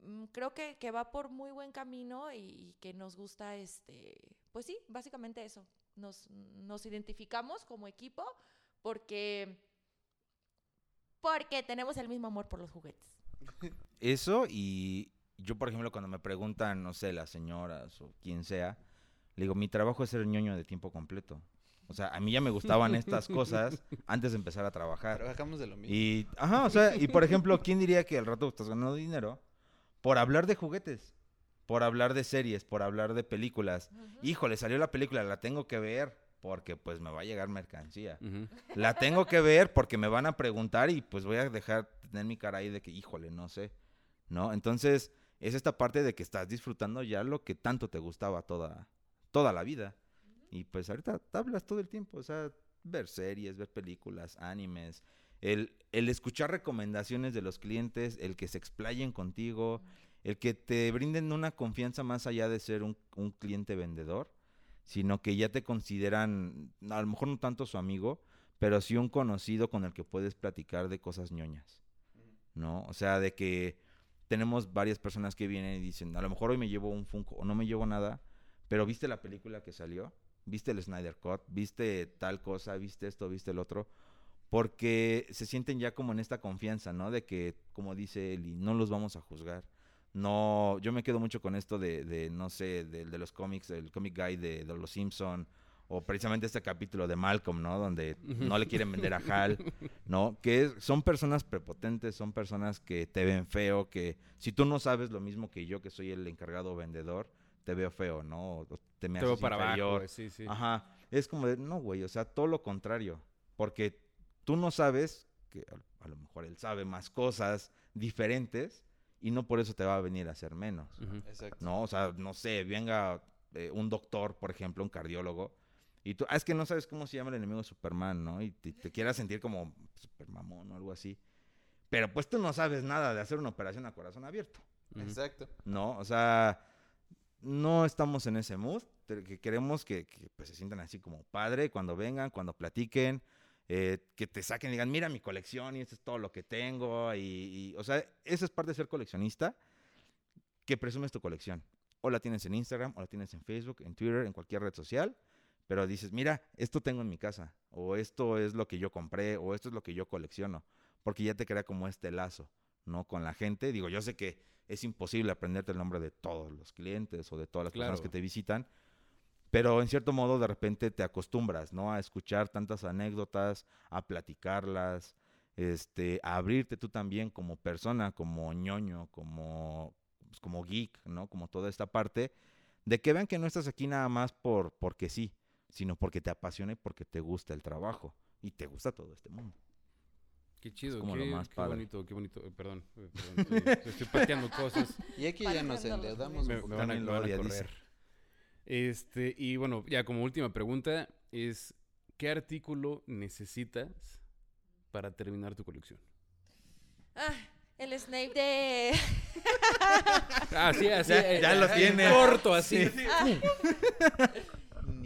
mm, creo que, que va por muy buen camino y, y que nos gusta, este, pues sí, básicamente eso. Nos, nos identificamos como equipo porque, porque tenemos el mismo amor por los juguetes. Eso y yo, por ejemplo, cuando me preguntan, no sé, las señoras o quien sea, le digo, mi trabajo es ser ñoño de tiempo completo. O sea, a mí ya me gustaban estas cosas antes de empezar a trabajar. Trabajamos de lo mismo. Y, ajá, o sea, y por ejemplo, ¿quién diría que al rato estás ganando dinero por hablar de juguetes? Por hablar de series, por hablar de películas. Híjole, salió la película, la tengo que ver porque pues me va a llegar mercancía. La tengo que ver porque me van a preguntar y pues voy a dejar tener mi cara ahí de que, híjole, no sé. ¿No? Entonces, es esta parte de que estás disfrutando ya lo que tanto te gustaba toda, toda la vida. Y pues ahorita hablas todo el tiempo, o sea, ver series, ver películas, animes, el, el escuchar recomendaciones de los clientes, el que se explayen contigo, el que te brinden una confianza más allá de ser un, un cliente vendedor, sino que ya te consideran, a lo mejor no tanto su amigo, pero sí un conocido con el que puedes platicar de cosas ñoñas, ¿no? O sea, de que tenemos varias personas que vienen y dicen, a lo mejor hoy me llevo un Funko o no me llevo nada, pero ¿viste la película que salió? ¿Viste el Snyder Cut? ¿Viste tal cosa? ¿Viste esto? ¿Viste el otro? Porque se sienten ya como en esta confianza, ¿no? De que, como dice Eli, no los vamos a juzgar. No, yo me quedo mucho con esto de, de no sé, de, de los cómics, el comic guy de, de Los Simpson o precisamente este capítulo de Malcolm, ¿no? Donde no le quieren vender a Hal, ¿no? Que es- son personas prepotentes, son personas que te ven feo, que si tú no sabes lo mismo que yo, que soy el encargado vendedor, te veo feo, ¿no? O te me Te veo para inferior. güey, sí, sí. Ajá. Es como de, no, güey, o sea, todo lo contrario. Porque tú no sabes, que a, a lo mejor él sabe más cosas diferentes y no por eso te va a venir a hacer menos. Exacto. No, o sea, no sé, venga eh, un doctor, por ejemplo, un cardiólogo, y tú, ah, es que no sabes cómo se llama el enemigo de Superman, ¿no? Y te, te quieras sentir como Supermamón o algo así. Pero pues tú no sabes nada de hacer una operación a corazón abierto. Exacto. ¿no? O sea, no estamos en ese mood, que queremos que, que, pues, se sientan así como padre cuando vengan, cuando platiquen, eh, que te saquen y digan, mira mi colección y esto es todo lo que tengo, y, y, o sea, esa es parte de ser coleccionista, que presumes tu colección. O la tienes en Instagram, o la tienes en Facebook, en Twitter, en cualquier red social, pero dices, mira, esto tengo en mi casa, o esto es lo que yo compré, o esto es lo que yo colecciono, porque ya te crea como este lazo, ¿no? Con la gente. Digo, yo sé que es imposible aprenderte el nombre de todos los clientes o de todas las personas que te visitan, pero en cierto modo de repente te acostumbras, ¿no? A escuchar tantas anécdotas, a platicarlas, este, a abrirte tú también como persona, como ñoño, como, pues, como geek, ¿no? Como toda esta parte, de que vean que no estás aquí nada más por, porque sí, sino porque te apasiona y porque te gusta el trabajo y te gusta todo este mundo. Qué chido, como qué, lo más qué padre. bonito, qué bonito. eh, perdón, eh, perdón, estoy, estoy pateando cosas. Y aquí ya nos endeudamos. Me, un me van a, me van a correr. Este, y bueno, ya como última pregunta es, ¿qué artículo necesitas para terminar tu colección? Ah, el Snape de... Ah, sí, así. Ya- eh, ya lo eh, tiene. Corto, así. Ah,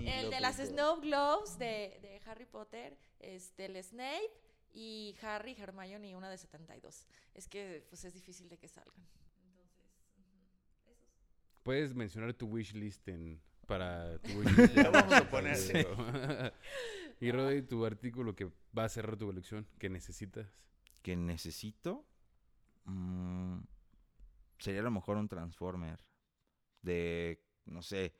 El lo de las. Snow Globes de, de Harry Potter, este, el Snape y Harry, Hermione y una de 72. Es que pues es difícil de que salgan. Puedes mencionar tu wishlist en, para tu wishlist. Lo vamos a poner. y Rodri, tu artículo que va a cerrar tu colección, que necesitas. que necesito mm, sería a lo mejor un Transformer de, no sé,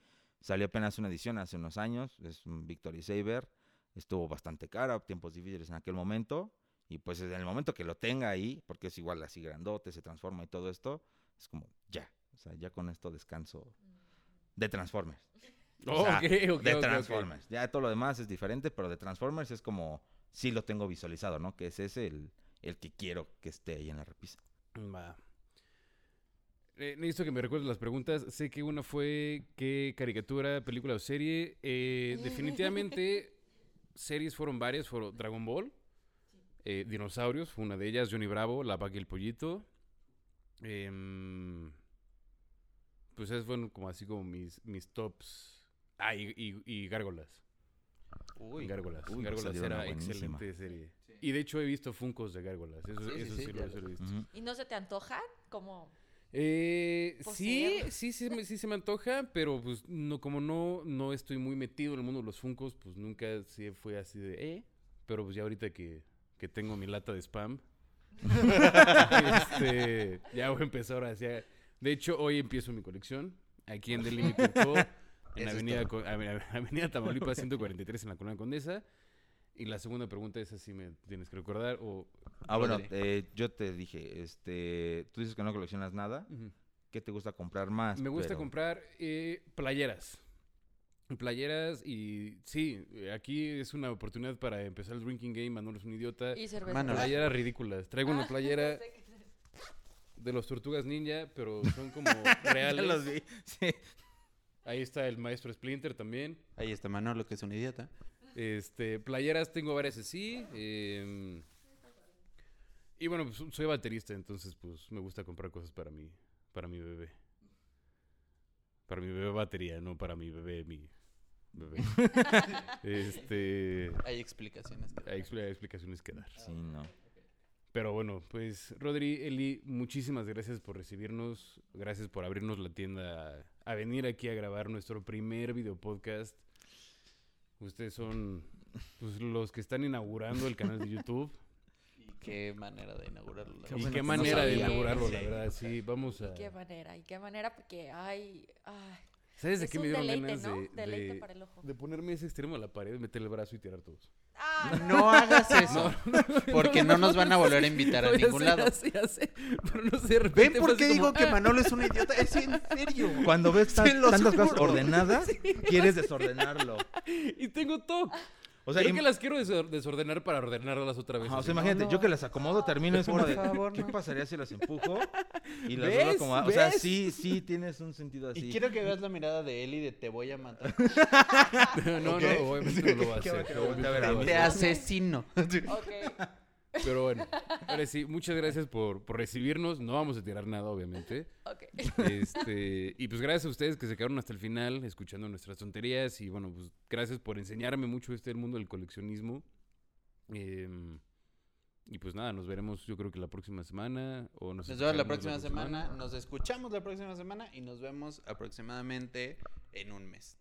salió apenas una edición hace unos años, es un Victory Saber, estuvo bastante cara, tiempos difíciles en aquel momento, y pues en el momento que lo tenga ahí, porque es igual así grandote, se transforma y todo esto, es como ya, o sea, ya con esto descanso de Transformers. O sea, ok, ok, de. Transformers. Ya todo lo demás es diferente, pero de Transformers es como, sí lo tengo visualizado, ¿no? Que ese es el, el que quiero que esté ahí en la repisa. Va. Eh, necesito que me recuerdes las preguntas. Sé que una fue qué caricatura, película o serie. Eh, definitivamente, series fueron varias. Fueron Dragon Ball, eh, Dinosaurios, fue una de ellas. Johnny Bravo, La Vaca y el Pollito. Em, pues esas fueron como así como mis, mis tops. Ah, y, y- y Gárgolas. Uy. Gárgolas. Uy, Gárgolas salieron era excelente serie. Y de hecho he visto Funcos de Gárgolas. Eso Sí, sí, eso sí, sí, lo- he visto. ¿Y no se te antoja? Como... Eh, sí, sí, sí, me- sí se me antoja, pero pues no, como no, no estoy muy metido en el mundo de los Funcos, pues nunca sí fue así de, eh, pero pues ya ahorita que, que tengo mi lata de spam, este, ya voy a empezar ahora. De hecho, hoy empiezo mi colección aquí en The Limited Co. En Avenida, todo. Co- Ave- Avenida Tamaulipas 143 en la Colonia Condesa. Y la segunda pregunta es si me tienes que recordar o... Ah, bueno, eh, yo te dije, este, tú dices que no coleccionas nada. Ujú. ¿Qué te gusta comprar más? Me gusta Pero- comprar eh, playeras. Playeras y sí, aquí es una oportunidad para empezar el drinking game. Manolo es un idiota. Y cerveza. Playeras ridículas. Traigo una Ah, playera de los Tortugas Ninja, pero son como reales. los vi. Sí. Ahí está el maestro Splinter también. Ahí está Manolo, que es un idiota. Este, playeras tengo varias así. em, y bueno, pues, soy baterista, entonces pues me gusta comprar cosas para mi, para mi bebé. Para mi bebé batería, no para mi bebé, mi bebé. este, Hay explicaciones. que- hay hay explicaciones que dar. Sí, no. Pero bueno, pues Rodri, Eli, muchísimas gracias por recibirnos, gracias por abrirnos la tienda a, a venir aquí a grabar nuestro primer video podcast. Ustedes son pues, los que están inaugurando el canal de YouTube. Y qué manera de inaugurarlo. Qué y qué no manera de inaugurarlo, la verdad, sí, vamos a... Qué manera, y qué manera, porque, ay, ay. ¿Sabes de es qué me dieron deleite, ganas ¿no? de, Deleite de- para el ojo. de ponerme ese extremo a la pared, meter el brazo y tirar todos? Ah, No hagas eso. porque no, nos van a volver a invitar a ningún lado. ya sé, ya sé, pero no sé, de ¿Ven por qué digo como, que. Manolo es un idiota? Es en serio. Cuando ves tan- tantas cosas ordenadas, quieres desordenarlo. Y tengo TOC. O sea, Creo que las quiero desor- desordenar para ordenarlas otra vez. Ajá, o así. sea, imagínate, no. yo que las acomodo, termino es como Por de, favor, ¿qué no. pasaría si las empujo? Y las ¿Ves? vuelvo a acomodar. O sea, ¿Ves? sí, sí tienes un sentido así. Y quiero que veas la mirada de Eli de te voy a matar. no, no, obviamente no lo va a ¿Qué va a hacer. obviamente no lo Te va a hacer. asesino. ok. Pero bueno, ahora sí, muchas gracias por, por recibirnos. No vamos a tirar nada, obviamente. Ok. Este, y pues gracias a ustedes que se quedaron hasta el final escuchando nuestras tonterías. Y bueno, pues gracias por enseñarme mucho este el mundo del coleccionismo. Em, y pues nada, nos veremos yo creo que la próxima semana. O nos, Nos vemos la próxima semana, nos escuchamos la próxima semana y nos vemos aproximadamente en un mes.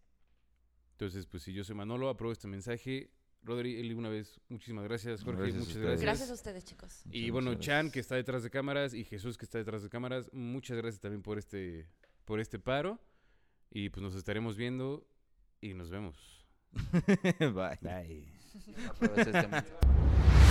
Entonces, pues si yo soy Manolo, apruebo este mensaje. Rodri, Eli, una vez, muchísimas gracias. Jorge, Gracias muchas ustedes. gracias. Gracias a ustedes, chicos. Y bueno, Chan, que está detrás de cámaras, y Jesús, que está detrás de cámaras, muchas gracias también por este, por este paro. Y pues nos estaremos viendo y nos vemos. Bye. Bye. Este.